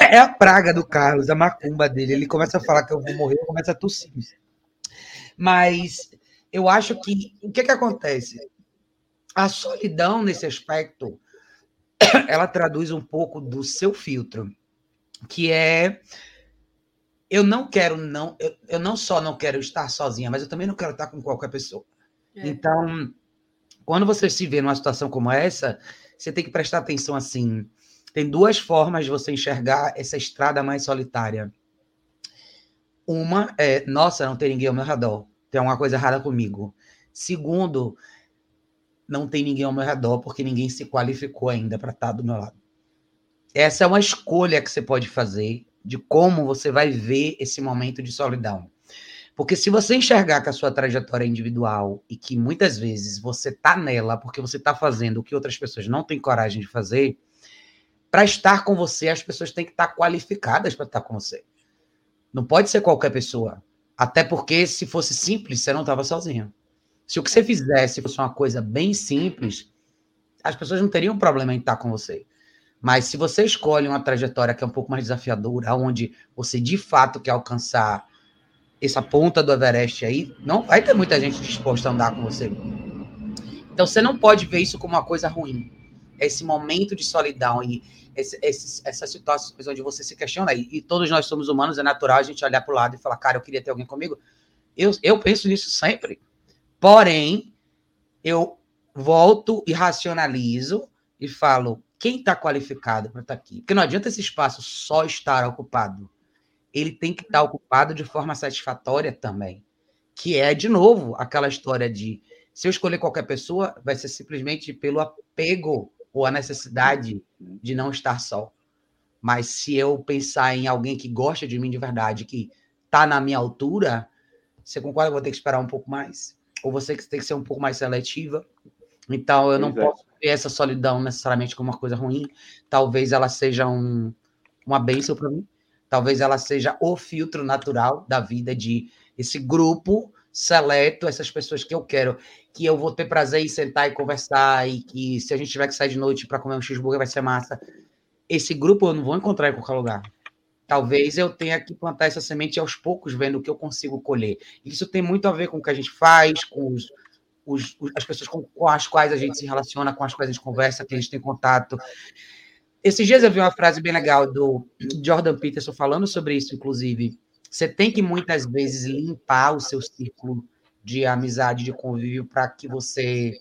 É a praga do Carlos, a macumba dele. Ele começa a falar que eu vou morrer, começa a tossir. Mas eu acho que o que, que acontece? A solidão nesse aspecto, ela traduz um pouco do seu filtro, que é eu não quero não eu, eu não só não quero estar sozinha, mas eu também não quero estar com qualquer pessoa. É. Então, quando você se vê numa situação como essa, você tem que prestar atenção assim. Tem duas formas de você enxergar essa estrada mais solitária. Uma é, nossa, não tem ninguém ao meu redor. Tem alguma coisa errada comigo. Segundo, não tem ninguém ao meu redor porque ninguém se qualificou ainda para estar do meu lado. Essa é uma escolha que você pode fazer de como você vai ver esse momento de solidão. Porque se você enxergar que a sua trajetória é individual e que muitas vezes você tá nela porque você tá fazendo o que outras pessoas não têm coragem de fazer, para estar com você, as pessoas têm que estar qualificadas para estar com você. Não pode ser qualquer pessoa. Até porque se fosse simples, você não estava sozinho. Se o que você fizesse fosse uma coisa bem simples, as pessoas não teriam problema em estar com você. Mas se você escolhe uma trajetória que é um pouco mais desafiadora, onde você de fato quer alcançar essa ponta do Everest aí, não vai ter muita gente disposta a andar com você. Então você não pode ver isso como uma coisa ruim. Esse momento de solidão e esse, esse, essas situações onde você se questiona, e, e todos nós somos humanos, é natural a gente olhar para o lado e falar, cara, eu queria ter alguém comigo. Eu, eu penso nisso sempre. Porém, eu volto e racionalizo e falo, quem está qualificado para estar tá aqui? Porque não adianta esse espaço só estar ocupado ele tem que estar ocupado de forma satisfatória também. Que é, de novo, aquela história de se eu escolher qualquer pessoa, vai ser simplesmente pelo apego ou a necessidade de não estar só. Mas se eu pensar em alguém que gosta de mim de verdade, que está na minha altura, você concorda que eu vou ter que esperar um pouco mais? Ou você tem que ser um pouco mais seletiva? Então, eu não Exato. posso ver essa solidão necessariamente como uma coisa ruim. Talvez ela seja um, uma bênção para mim. Talvez ela seja o filtro natural da vida de esse grupo seleto, essas pessoas que eu quero, que eu vou ter prazer em sentar e conversar, e que se a gente tiver que sair de noite para comer um cheeseburger vai ser massa. Esse grupo eu não vou encontrar em qualquer lugar. Talvez eu tenha que plantar essa semente aos poucos, vendo o que eu consigo colher. Isso tem muito a ver com o que a gente faz, com os, os, as pessoas com, com, as quais a gente se relaciona, com as quais a gente conversa, que a gente tem contato. Esses dias eu vi uma frase bem legal do Jordan Peterson falando sobre isso, inclusive. Você tem que muitas vezes limpar o seu círculo de amizade, de convívio, para que você.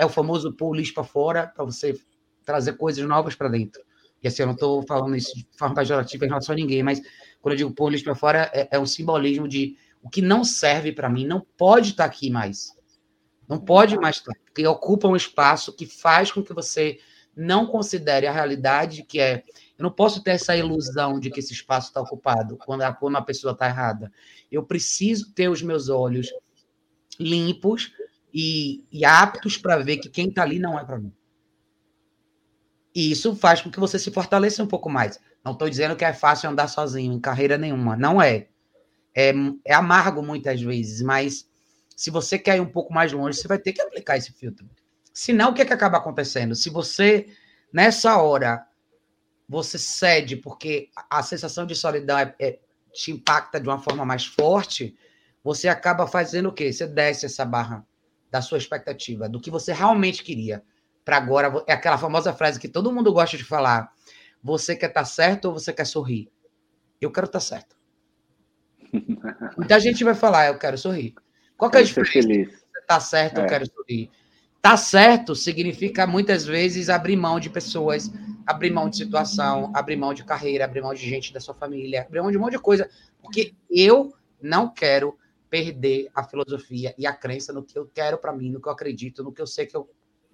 É o famoso pôr lixo para fora, para você trazer coisas novas para dentro. E assim, eu não estou falando isso de forma pejorativa em relação a ninguém, mas quando eu digo pôr lixo para fora, é, é, um simbolismo de o que não serve para mim não pode estar tá aqui mais. Não pode mais estar, tá, porque ocupa um espaço que faz com que você não considere a realidade que é. Eu não posso ter essa ilusão de que esse espaço está ocupado quando a, quando a pessoa está errada. Eu preciso ter os meus olhos limpos e, e aptos para ver que quem está ali não é para mim. E isso faz com que você se fortaleça um pouco mais. Não estou dizendo que é fácil andar sozinho em carreira nenhuma. Não é. é. É amargo muitas vezes, mas se você quer ir um pouco mais longe, você vai ter que aplicar esse filtro. Senão, o que, é que acaba acontecendo? Se você, nessa hora, você cede porque a sensação de solidão é, é, te impacta de uma forma mais forte, você acaba fazendo o quê? Você desce essa barra da sua expectativa, do que você realmente queria. Para agora, é aquela famosa frase que todo mundo gosta de falar: você quer estar tá certo ou você quer sorrir? Eu quero estar tá certo. Muita gente vai falar: eu quero sorrir. Qual que é a diferença? Você está certo, é. eu quero sorrir. Tá certo significa muitas vezes abrir mão de pessoas, abrir mão de situação, abrir mão de carreira, abrir mão de gente da sua família, abrir mão de um monte de coisa, porque eu não quero perder a filosofia e a crença no que eu quero para mim, no que eu acredito, no que eu sei que eu,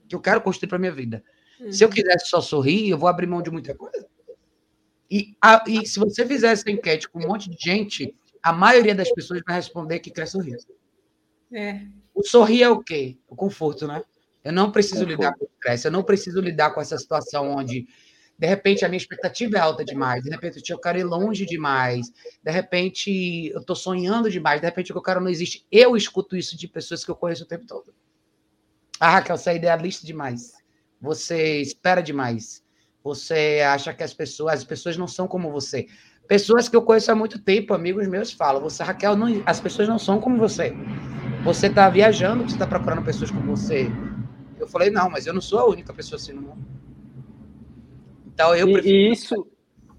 que eu quero construir para minha vida. Uhum. Se eu quisesse só sorrir, eu vou abrir mão de muita coisa. E, a, e se você fizer essa enquete com um monte de gente, a maioria das pessoas vai responder que quer sorrir. É. O sorrir é o quê? O conforto, né? Eu não preciso lidar com o estresse, eu não preciso lidar com essa situação onde, de repente, a minha expectativa é alta demais, de repente, eu quero ir longe demais, de repente, eu estou sonhando demais, de repente, o que eu quero não existe. Eu escuto isso de pessoas que eu conheço o tempo todo. Ah, Raquel, você é idealista demais. Você espera demais. Você acha que as pessoas, as pessoas não são como você. Pessoas que eu conheço há muito tempo, amigos meus, falam: Você, Raquel, não, as pessoas não são como você. você está viajando, você está procurando pessoas como você. Eu falei, não, mas eu não sou a única pessoa assim no mundo. Então eu e, prefiro... e isso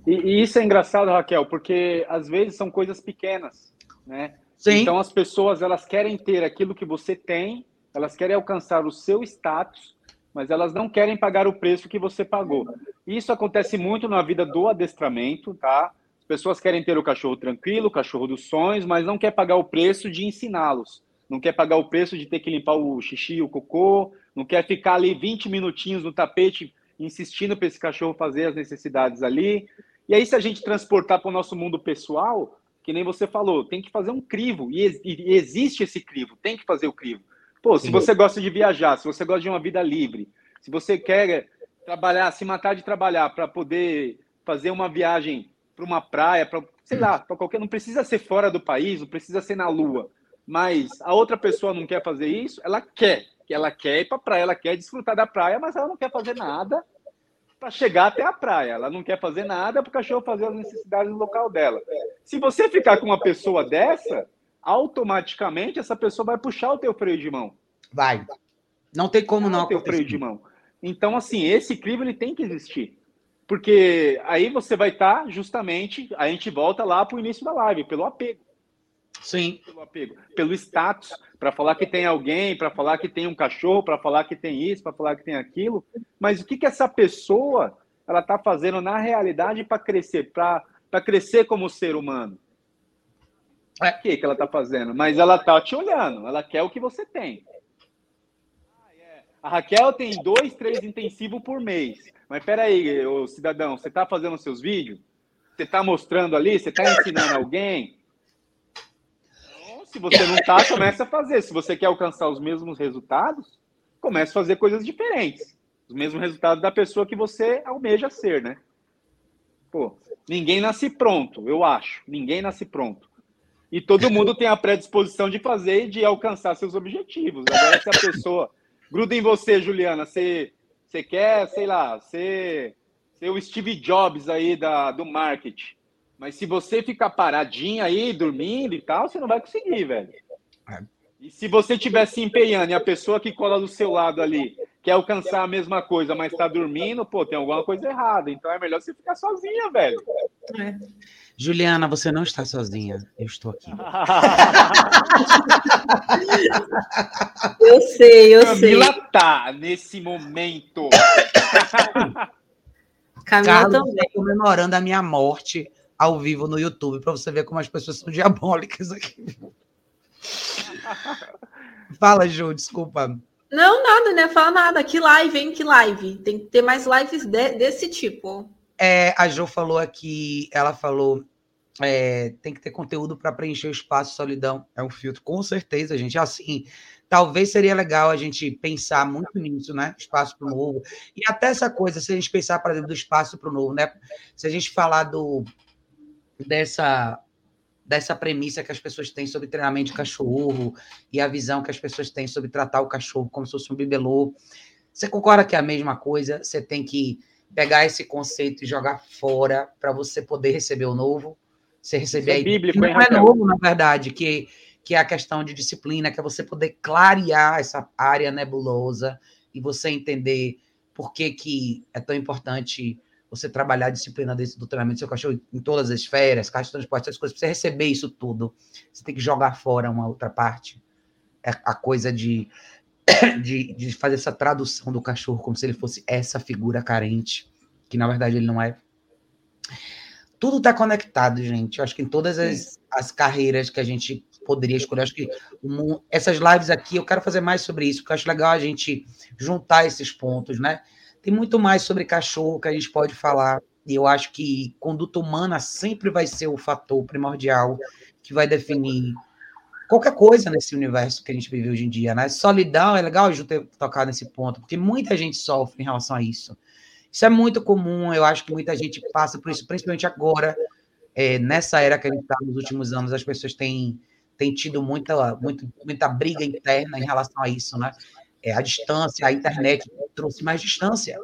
e, e, isso é engraçado, Raquel, porque às vezes são coisas pequenas, né? Sim. Então as pessoas elas querem ter aquilo que você tem, elas querem alcançar o seu status, mas elas não querem pagar o preço que você pagou. Isso acontece muito na vida do adestramento, tá? As pessoas querem ter o cachorro tranquilo, o cachorro dos sonhos, mas não quer pagar o preço de ensiná-los. Não quer pagar o preço de ter que limpar o xixi, o cocô, não quer ficar ali 20 minutinhos no tapete insistindo para esse cachorro fazer as necessidades ali. E aí, se a gente transportar para o nosso mundo pessoal, que nem você falou, tem que fazer um crivo. E, e existe esse crivo, tem que fazer o crivo. Pô, se você gosta de viajar, se você gosta de uma vida livre, se você quer trabalhar, se matar de trabalhar para poder fazer uma viagem para uma praia, para sei lá, para qualquer, não precisa ser fora do país, não precisa ser na lua, mas a outra pessoa não quer fazer isso, ela quer, que ela quer ir para a praia, ela quer desfrutar da praia, mas ela não quer fazer nada para chegar até a praia. Ela não quer fazer nada para o cachorro fazer as necessidades no local dela. Se você ficar com uma pessoa dessa, automaticamente essa pessoa vai puxar o teu freio de mão. Vai. Não tem como não. O teu freio de mão. Então, assim, esse crivo ele tem que existir. Porque aí você vai estar tá justamente, a gente volta lá para o início da live, pelo apego. Sim. Pelo apego, pelo status, para falar que tem alguém, para falar que tem um cachorro, para falar que tem isso, para falar que tem aquilo. Mas o que, que essa pessoa ela está fazendo na realidade para crescer, para crescer como ser humano? É. O que, que ela está fazendo? Mas ela está te olhando, ela quer o que você tem. A Raquel tem dois, três intensivos por mês. Mas peraí, cidadão, você está fazendo seus vídeos? Você está mostrando ali? Você está ensinando alguém? Se você não está, comece a fazer. Se você quer alcançar os mesmos resultados, comece a fazer coisas diferentes. Os mesmos resultados da pessoa que você almeja ser, né? Pô, ninguém nasce pronto, eu acho. Ninguém nasce pronto. E todo mundo tem a predisposição de fazer e de alcançar seus objetivos. Agora, se a pessoa gruda em você, Juliana, você, você quer, sei lá, ser, ser o Steve Jobs aí da, do marketing. Mas se você ficar paradinho aí, dormindo e tal, você não vai conseguir, velho. É. E se você estiver se empenhando e a pessoa que cola do seu lado ali quer alcançar a mesma coisa, mas está dormindo, pô, tem alguma coisa errada. Então é melhor você ficar sozinha, velho. É. Juliana, você não está sozinha. Eu estou aqui. eu sei, eu Camila sei. tá nesse momento. Camila Carlos também. Comemorando a minha morte ao vivo no YouTube, para você ver como as pessoas são diabólicas aqui. Fala, Ju, desculpa. Não, nada, né? Fala nada. Que live, hein? Que live. Tem que ter mais lives de, desse tipo. É, a Jo falou aqui, ela falou, é, tem que ter conteúdo para preencher o espaço solidão. É um filtro, com certeza, gente. Assim, talvez seria legal a gente pensar muito nisso, né? Espaço para o novo. E até essa coisa, se a gente pensar para dentro do espaço para o novo, né? Se a gente falar do dessa dessa premissa que as pessoas têm sobre treinamento de cachorro e a visão que as pessoas têm sobre tratar o cachorro como se fosse um bibelô. Você concorda que é a mesma coisa? Você tem que pegar esse conceito e jogar fora para você poder receber o novo. Você receber é bíblico, não é novo, na verdade, que, que é a questão de disciplina, que é você poder clarear essa área nebulosa e você entender por que, que é tão importante você trabalhar a disciplina desse, do treinamento do seu cachorro em todas as esferas, caixa de transporte, essas coisas, para você receber isso tudo, você tem que jogar fora uma outra parte. É a coisa de de, de fazer essa tradução do cachorro como se ele fosse essa figura carente, que na verdade ele não é. Tudo está conectado, gente. Eu acho que em todas as, as carreiras que a gente poderia escolher, acho que um, essas lives aqui, eu quero fazer mais sobre isso, porque eu acho legal a gente juntar esses pontos, né? Tem muito mais sobre cachorro que a gente pode falar, e eu acho que conduta humana sempre vai ser o fator primordial que vai definir qualquer coisa nesse universo que a gente vive hoje em dia, né? Solidão, é legal eu ter tocado nesse ponto, porque muita gente sofre em relação a isso. Isso é muito comum, eu acho que muita gente passa por isso, principalmente agora, é, nessa era que a gente está nos últimos anos, as pessoas têm, têm tido muita, muita, muita briga interna em relação a isso, né? É, a distância, a internet trouxe mais distância.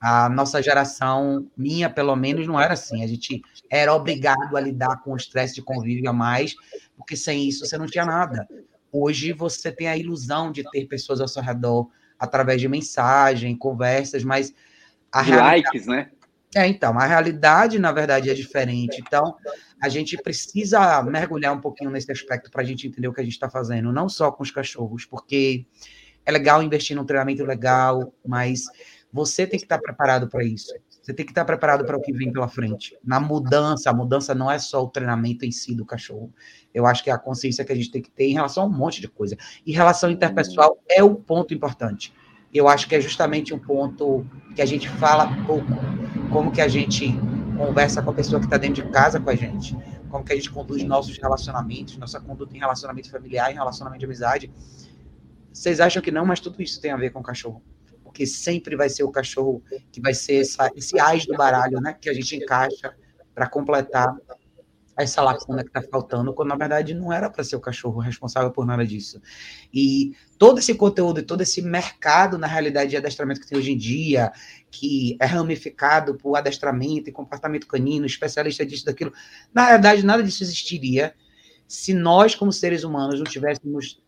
A nossa geração, minha pelo menos, não era assim. A gente era obrigado a lidar com o estresse de convívio a mais, porque sem isso você não tinha nada. Hoje você tem a ilusão de ter pessoas ao seu redor através de mensagem, conversas, mas a de likes, né? É, então, a realidade, na verdade, é diferente. Então, a gente precisa mergulhar um pouquinho nesse aspecto para a gente entender o que a gente está fazendo, não só com os cachorros, porque é legal investir num treinamento legal, mas você tem que estar preparado para isso. Você tem que estar preparado para o que vem pela frente. Na mudança, a mudança não é só o treinamento em si do cachorro. Eu acho que é a consciência que a gente tem que ter em relação a um monte de coisa. E relação interpessoal é o ponto importante. Eu acho que é justamente um ponto que a gente fala pouco. Como que a gente conversa com a pessoa que está dentro de casa com a gente. Como que a gente conduz nossos relacionamentos, nossa conduta em relacionamento familiar, em relacionamento de amizade. Vocês acham que não, mas tudo isso tem a ver com o cachorro porque sempre vai ser o cachorro que vai ser essa, esse ás do baralho, né? Que a gente encaixa para completar essa lacuna que está faltando, quando na verdade não era para ser o cachorro responsável por nada disso. E todo esse conteúdo e todo esse mercado, na realidade, de adestramento que tem hoje em dia, que é ramificado por adestramento e comportamento canino, especialista disso, daquilo, na realidade, nada disso existiria se nós, como seres humanos, não tivéssemos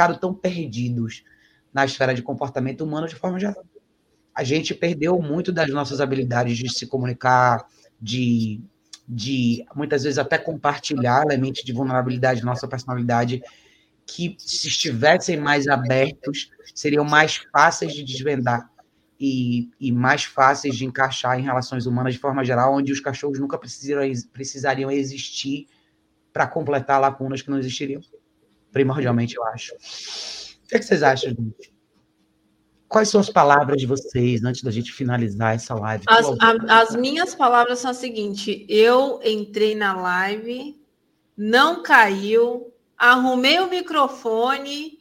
ficado tão perdidos na esfera de comportamento humano de forma geral. A gente perdeu muito das nossas habilidades de se comunicar, de, de muitas vezes até compartilhar elementos de vulnerabilidade da nossa personalidade, que se estivessem mais abertos, seriam mais fáceis de desvendar e, e mais fáceis de encaixar em relações humanas de forma geral, onde os cachorros nunca precisariam, precisariam existir para completar lacunas que não existiriam. Primordialmente, eu acho que, é que vocês acham, gente? Quais são as palavras de vocês antes da gente finalizar essa live? As, a, as minhas palavras são as seguintes: eu entrei na live, não caiu, arrumei o microfone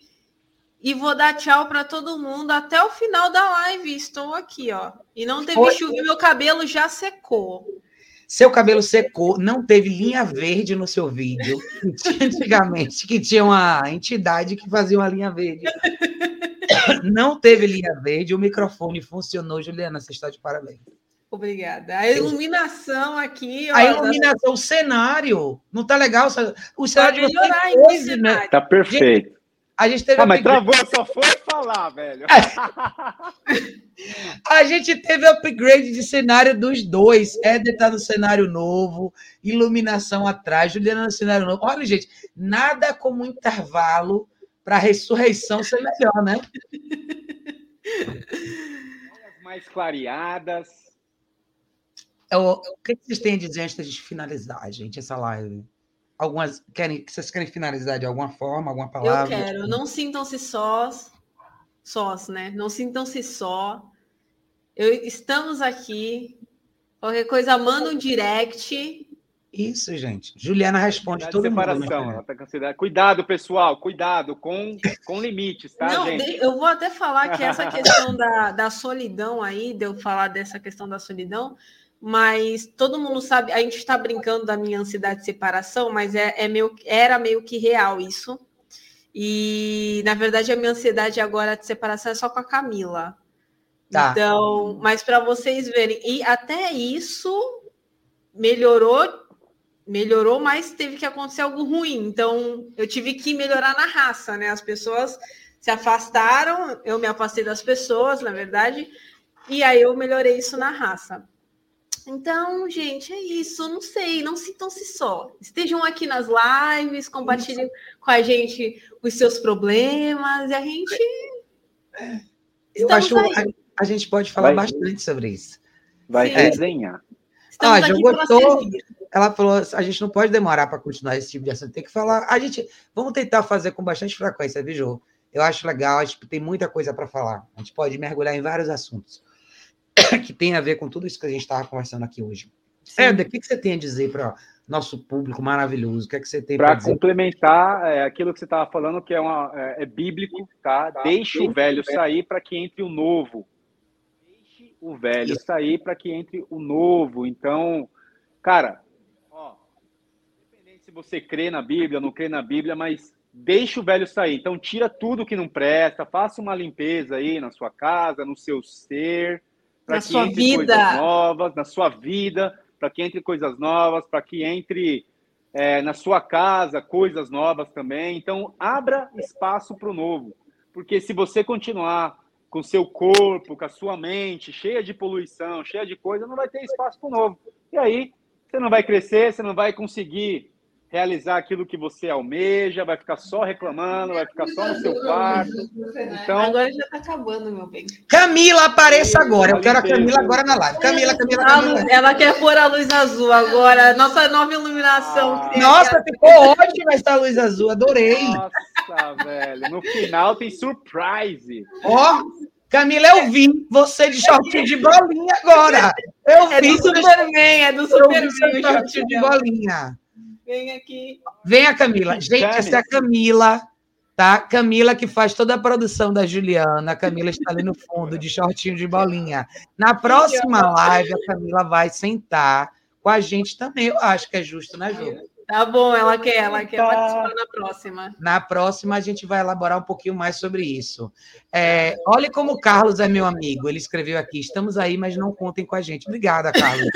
e vou dar tchau para todo mundo até o final da live. Estou aqui, ó. E não teve Foi. chuva, meu cabelo já secou. Seu cabelo secou, não teve linha verde no seu vídeo. Antigamente, que tinha uma entidade que fazia uma linha verde. Não teve linha verde, o microfone funcionou. Juliana, você está de parabéns. Obrigada. A iluminação aqui. A iluminação, o cenário. Não tá legal? O cenário coisa, né? Tá perfeito. A gente teve. Ah, mas travou, só foi falar, velho. a gente teve upgrade de cenário dos dois. Éder tá no cenário novo, iluminação atrás, Juliana no cenário novo. Olha, gente, nada como intervalo para ressurreição ser melhor, né? mais clareadas. O, o que vocês têm a dizer antes da gente finalizar, gente, essa live? Algumas querem vocês querem finalizar de alguma forma, alguma palavra? Eu quero. Não sintam-se sós, sós, né? Não sintam-se só. Eu, estamos aqui. Qualquer coisa, manda um direct. Isso, gente. Juliana responde todo separação, mundo. Né? Tá cuidado, pessoal. Cuidado com, com limites, tá, Não, gente? Eu vou até falar que essa questão da, da solidão aí, de eu falar dessa questão da solidão, mas todo mundo sabe, a gente está brincando da minha ansiedade de separação, mas é, é meio, era meio que real isso. E na verdade a minha ansiedade agora de separação é só com a Camila. Tá. Então, mas para vocês verem, e até isso melhorou, melhorou, mas teve que acontecer algo ruim. Então, eu tive que melhorar na raça, né? As pessoas se afastaram, eu me afastei das pessoas, na verdade, e aí eu melhorei isso na raça. Então, gente, é isso. Não sei, não sintam-se só. Estejam aqui nas lives, compartilhem isso. com a gente os seus problemas e a gente. Eu acho a, a, gente pode falar Vai. bastante sobre isso. Vai Sim. resenhar. Ah, já gostou? Ela falou: a gente não pode demorar para continuar esse tipo de assunto, tem que falar. A gente vamos tentar fazer com bastante frequência, viu, Jô? Eu acho legal, acho que tem muita coisa para falar. A gente pode mergulhar em vários assuntos. que tem a ver com tudo isso que a gente estava conversando aqui hoje. Éder, o que, que você tem a dizer para nosso público maravilhoso? O que, é que você tem para complementar é, aquilo que você estava falando, que é, uma, é, é bíblico, tá? tá? Deixe o velho sair para que entre o novo. Deixe o velho isso. sair para que entre o novo. Então, cara, ó, independente se você crê na Bíblia, não crê na Bíblia, mas deixe o velho sair. Então, tira tudo que não presta, faça uma limpeza aí na sua casa, no seu ser para que entre vida. coisas novas, na sua vida, para que entre coisas novas, para que entre é, na sua casa, coisas novas também. Então, abra espaço para o novo. Porque se você continuar com seu corpo, com a sua mente cheia de poluição, cheia de coisa, não vai ter espaço para o novo. E aí, você não vai crescer, você não vai conseguir realizar aquilo que você almeja, vai ficar só reclamando, vai ficar só no seu quarto. Então, agora já está acabando, meu bem. Camila, apareça agora. Eu quero a Camila agora na live. Camila, Camila, Camila. Ela quer pôr a luz azul agora. Nossa nova iluminação. Ah, nossa, ficou ótima essa luz azul. Adorei. Nossa, velho. No final tem surprise. Ó, oh, Camila, eu vi você de shortinho de bolinha agora. Eu é vi. Do Superman, é do Superman. Shortinho de bolinha. Vem aqui. Venha, Camila. Gente, essa é a Camila, tá? Camila que faz toda a produção da Juliana. A Camila está ali no fundo, de shortinho de bolinha. Na próxima live, a Camila vai sentar com a gente também. Eu acho que é justo, né, Ju? Tá bom, ela quer, ela quer tá. participar na próxima. Na próxima, a gente vai elaborar um pouquinho mais sobre isso. É, olha como o Carlos é meu amigo. Ele escreveu aqui: estamos aí, mas não contem com a gente. Obrigada, Carlos.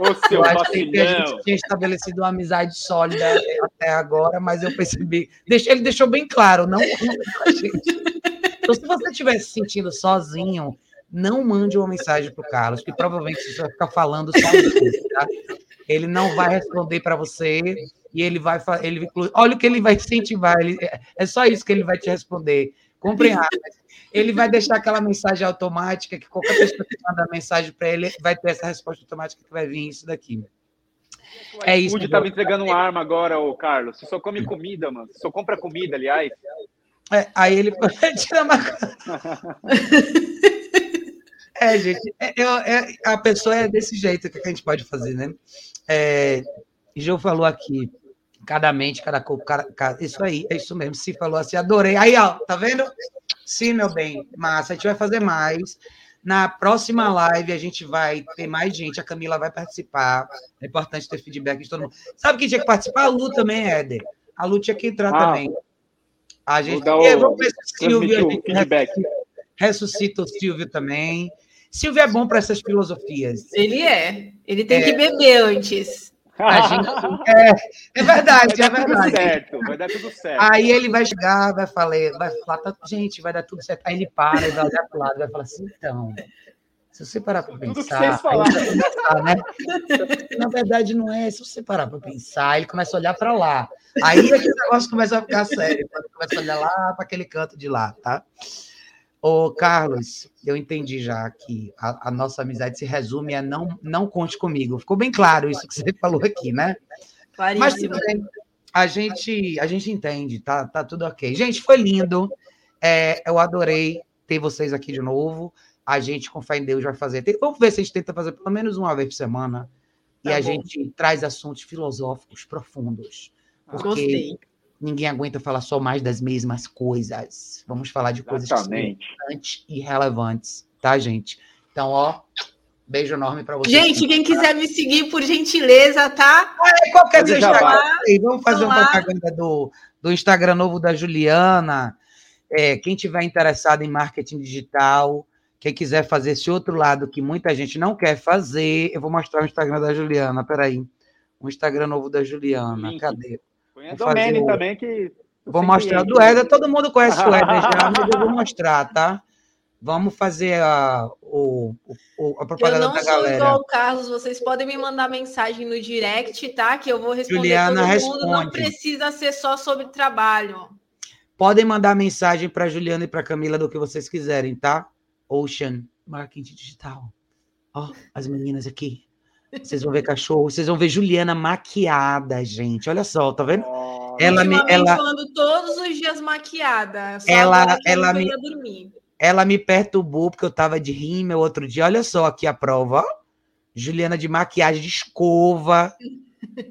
Ô, seu eu achei que a gente tinha estabelecido uma amizade sólida até agora, mas eu percebi. Ele deixou bem claro, não. Então, se você estiver se sentindo sozinho, não mande uma mensagem para o Carlos, que provavelmente você vai ficar falando sozinho, tá? Ele não vai responder para você e ele vai ele olha o que ele vai incentivar, ele, é só isso que ele vai te responder. Compreenda. Ele vai deixar aquela mensagem automática que qualquer pessoa que manda mensagem para ele vai ter essa resposta automática que vai vir isso daqui. É isso. O tá me entregando uma arma agora, ô Carlos. Você só come comida, mano. Você só compra comida, aliás. É, aí ele tira uma. é, gente, é, é, a pessoa é desse jeito que a gente pode fazer, né? É, Gil falou aqui, cada mente, cada corpo, cada, cada, isso aí, é isso mesmo. Se falou assim, adorei. Aí, ó, tá vendo? Sim, meu bem, massa. A gente vai fazer mais. Na próxima live a gente vai ter mais gente. A Camila vai participar. É importante ter feedback de todo mundo. Sabe quem tinha que participar? A Lu também, Éder. A Lu tinha que entrar ah, também. A gente. Vou o, vamos ver se o Silvio. A gente feedback. Ressuscita o Silvio também. Silvio é bom para essas filosofias. Ele é. Ele tem é. que beber antes. Gente, é, é, verdade, vai é verdade. Certo, vai dar tudo certo. Aí ele vai chegar, vai falar, vai falar, tá, gente, vai dar tudo certo. Aí ele para e vai olhar para o lado, vai falar assim, então, se você parar para pensar, começar, né? na verdade não é, se você parar para pensar, ele começa a olhar para lá. Aí é que o negócio começa a ficar sério, quando começa a olhar lá para aquele canto de lá, tá? Ô, Carlos, eu entendi já que a, a, nossa amizade se resume a não, não conte comigo. Ficou bem claro isso que você falou aqui, né? Claríssimo. Mas a gente, a gente entende, tá, tá tudo ok. Gente, foi lindo. É, eu adorei ter vocês aqui de novo. A gente, com fé em Deus, vai fazer. Vamos ver se a gente tenta fazer pelo menos uma vez por semana. Tá e bom. a gente traz assuntos filosóficos profundos. Porque Gostei ninguém aguenta falar só mais das mesmas coisas. Vamos falar de coisas importantes e relevantes, tá, gente? Então, ó, beijo enorme para vocês. Gente, quem quiser me seguir, por gentileza, tá? É, qualquer dia Instagram. Vamos fazer uma propaganda do, do Instagram novo da Juliana. É, quem tiver interessado em marketing digital, quem quiser fazer esse outro lado que muita gente não quer fazer, eu vou mostrar o Instagram da Juliana. Peraí. O Instagram novo da Juliana. Cadê? A Domene também, que. Vou mostrar do Éder, todo mundo conhece o Éder já, mas eu vou mostrar, tá? Vamos fazer a, o, o, a propaganda da galera. Eu não sou igual o Carlos, vocês podem me mandar mensagem no direct, tá? Que eu vou responder Juliana todo responde. mundo. Não precisa ser só sobre trabalho. Podem mandar mensagem para Juliana e para Camila do que vocês quiserem, tá? Ocean Marketing Digital. Ó, oh, as meninas aqui. Vocês vão ver cachorro, vocês vão ver Juliana maquiada, gente. Olha só, tá vendo? Oh, ela me ela falando todos os dias maquiada. ela ela me dormir. Ela me perturbou porque eu tava de rímel outro dia. Olha só aqui a prova. Juliana de maquiagem de escova.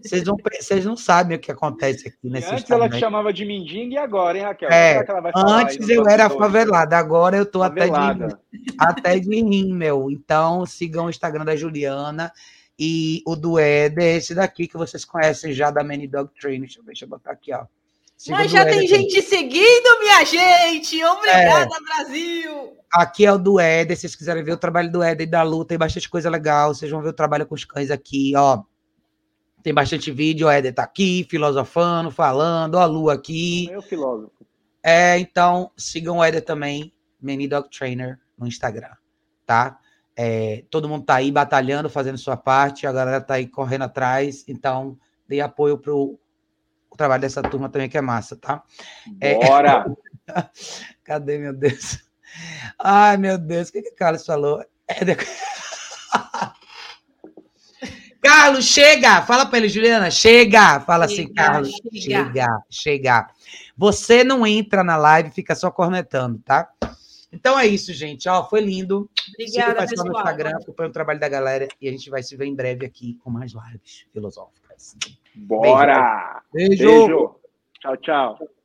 Vocês não, vocês não sabem o que acontece aqui nesse Antes ela te chamava de mendiga e agora, hein, Raquel? É, antes eu era favelada, agora eu tô até de, até de rímel. Então sigam o Instagram da Juliana. E o do Ed é esse daqui que vocês conhecem já da Many Dog Training. Deixa eu, deixa eu botar aqui, ó. Siga Mas já tem gente seguindo, minha gente! Obrigada, é. Brasil! Aqui é o do Ed. Se vocês quiserem ver o trabalho do Ed e da luta, tem bastante coisa legal. Vocês vão ver o trabalho com os cães aqui, ó. Tem bastante vídeo, o Éder tá aqui, filosofando, falando, ó, a Lu aqui. Eu filósofo. É, então, sigam o Éder também, Many Dog Trainer, no Instagram, tá? É, todo mundo tá aí batalhando, fazendo sua parte, a galera tá aí correndo atrás, então dê apoio pro o trabalho dessa turma também, que é massa, tá? Bora! É... Cadê, meu Deus? Ai, meu Deus, o que, que o Carlos falou? Éder... Carlos, chega! Fala para ele, Juliana, chega! Fala chega, assim, Carlos, chega. chega, chega. Você não entra na live, fica só cornetando, tá? Então é isso, gente. Ó, foi lindo. Obrigada, pessoal. no Instagram, acompanha o trabalho da galera e a gente vai se ver em breve aqui com mais lives filosóficas. Bora! Beijo! Beijo. Beijo. Tchau, tchau.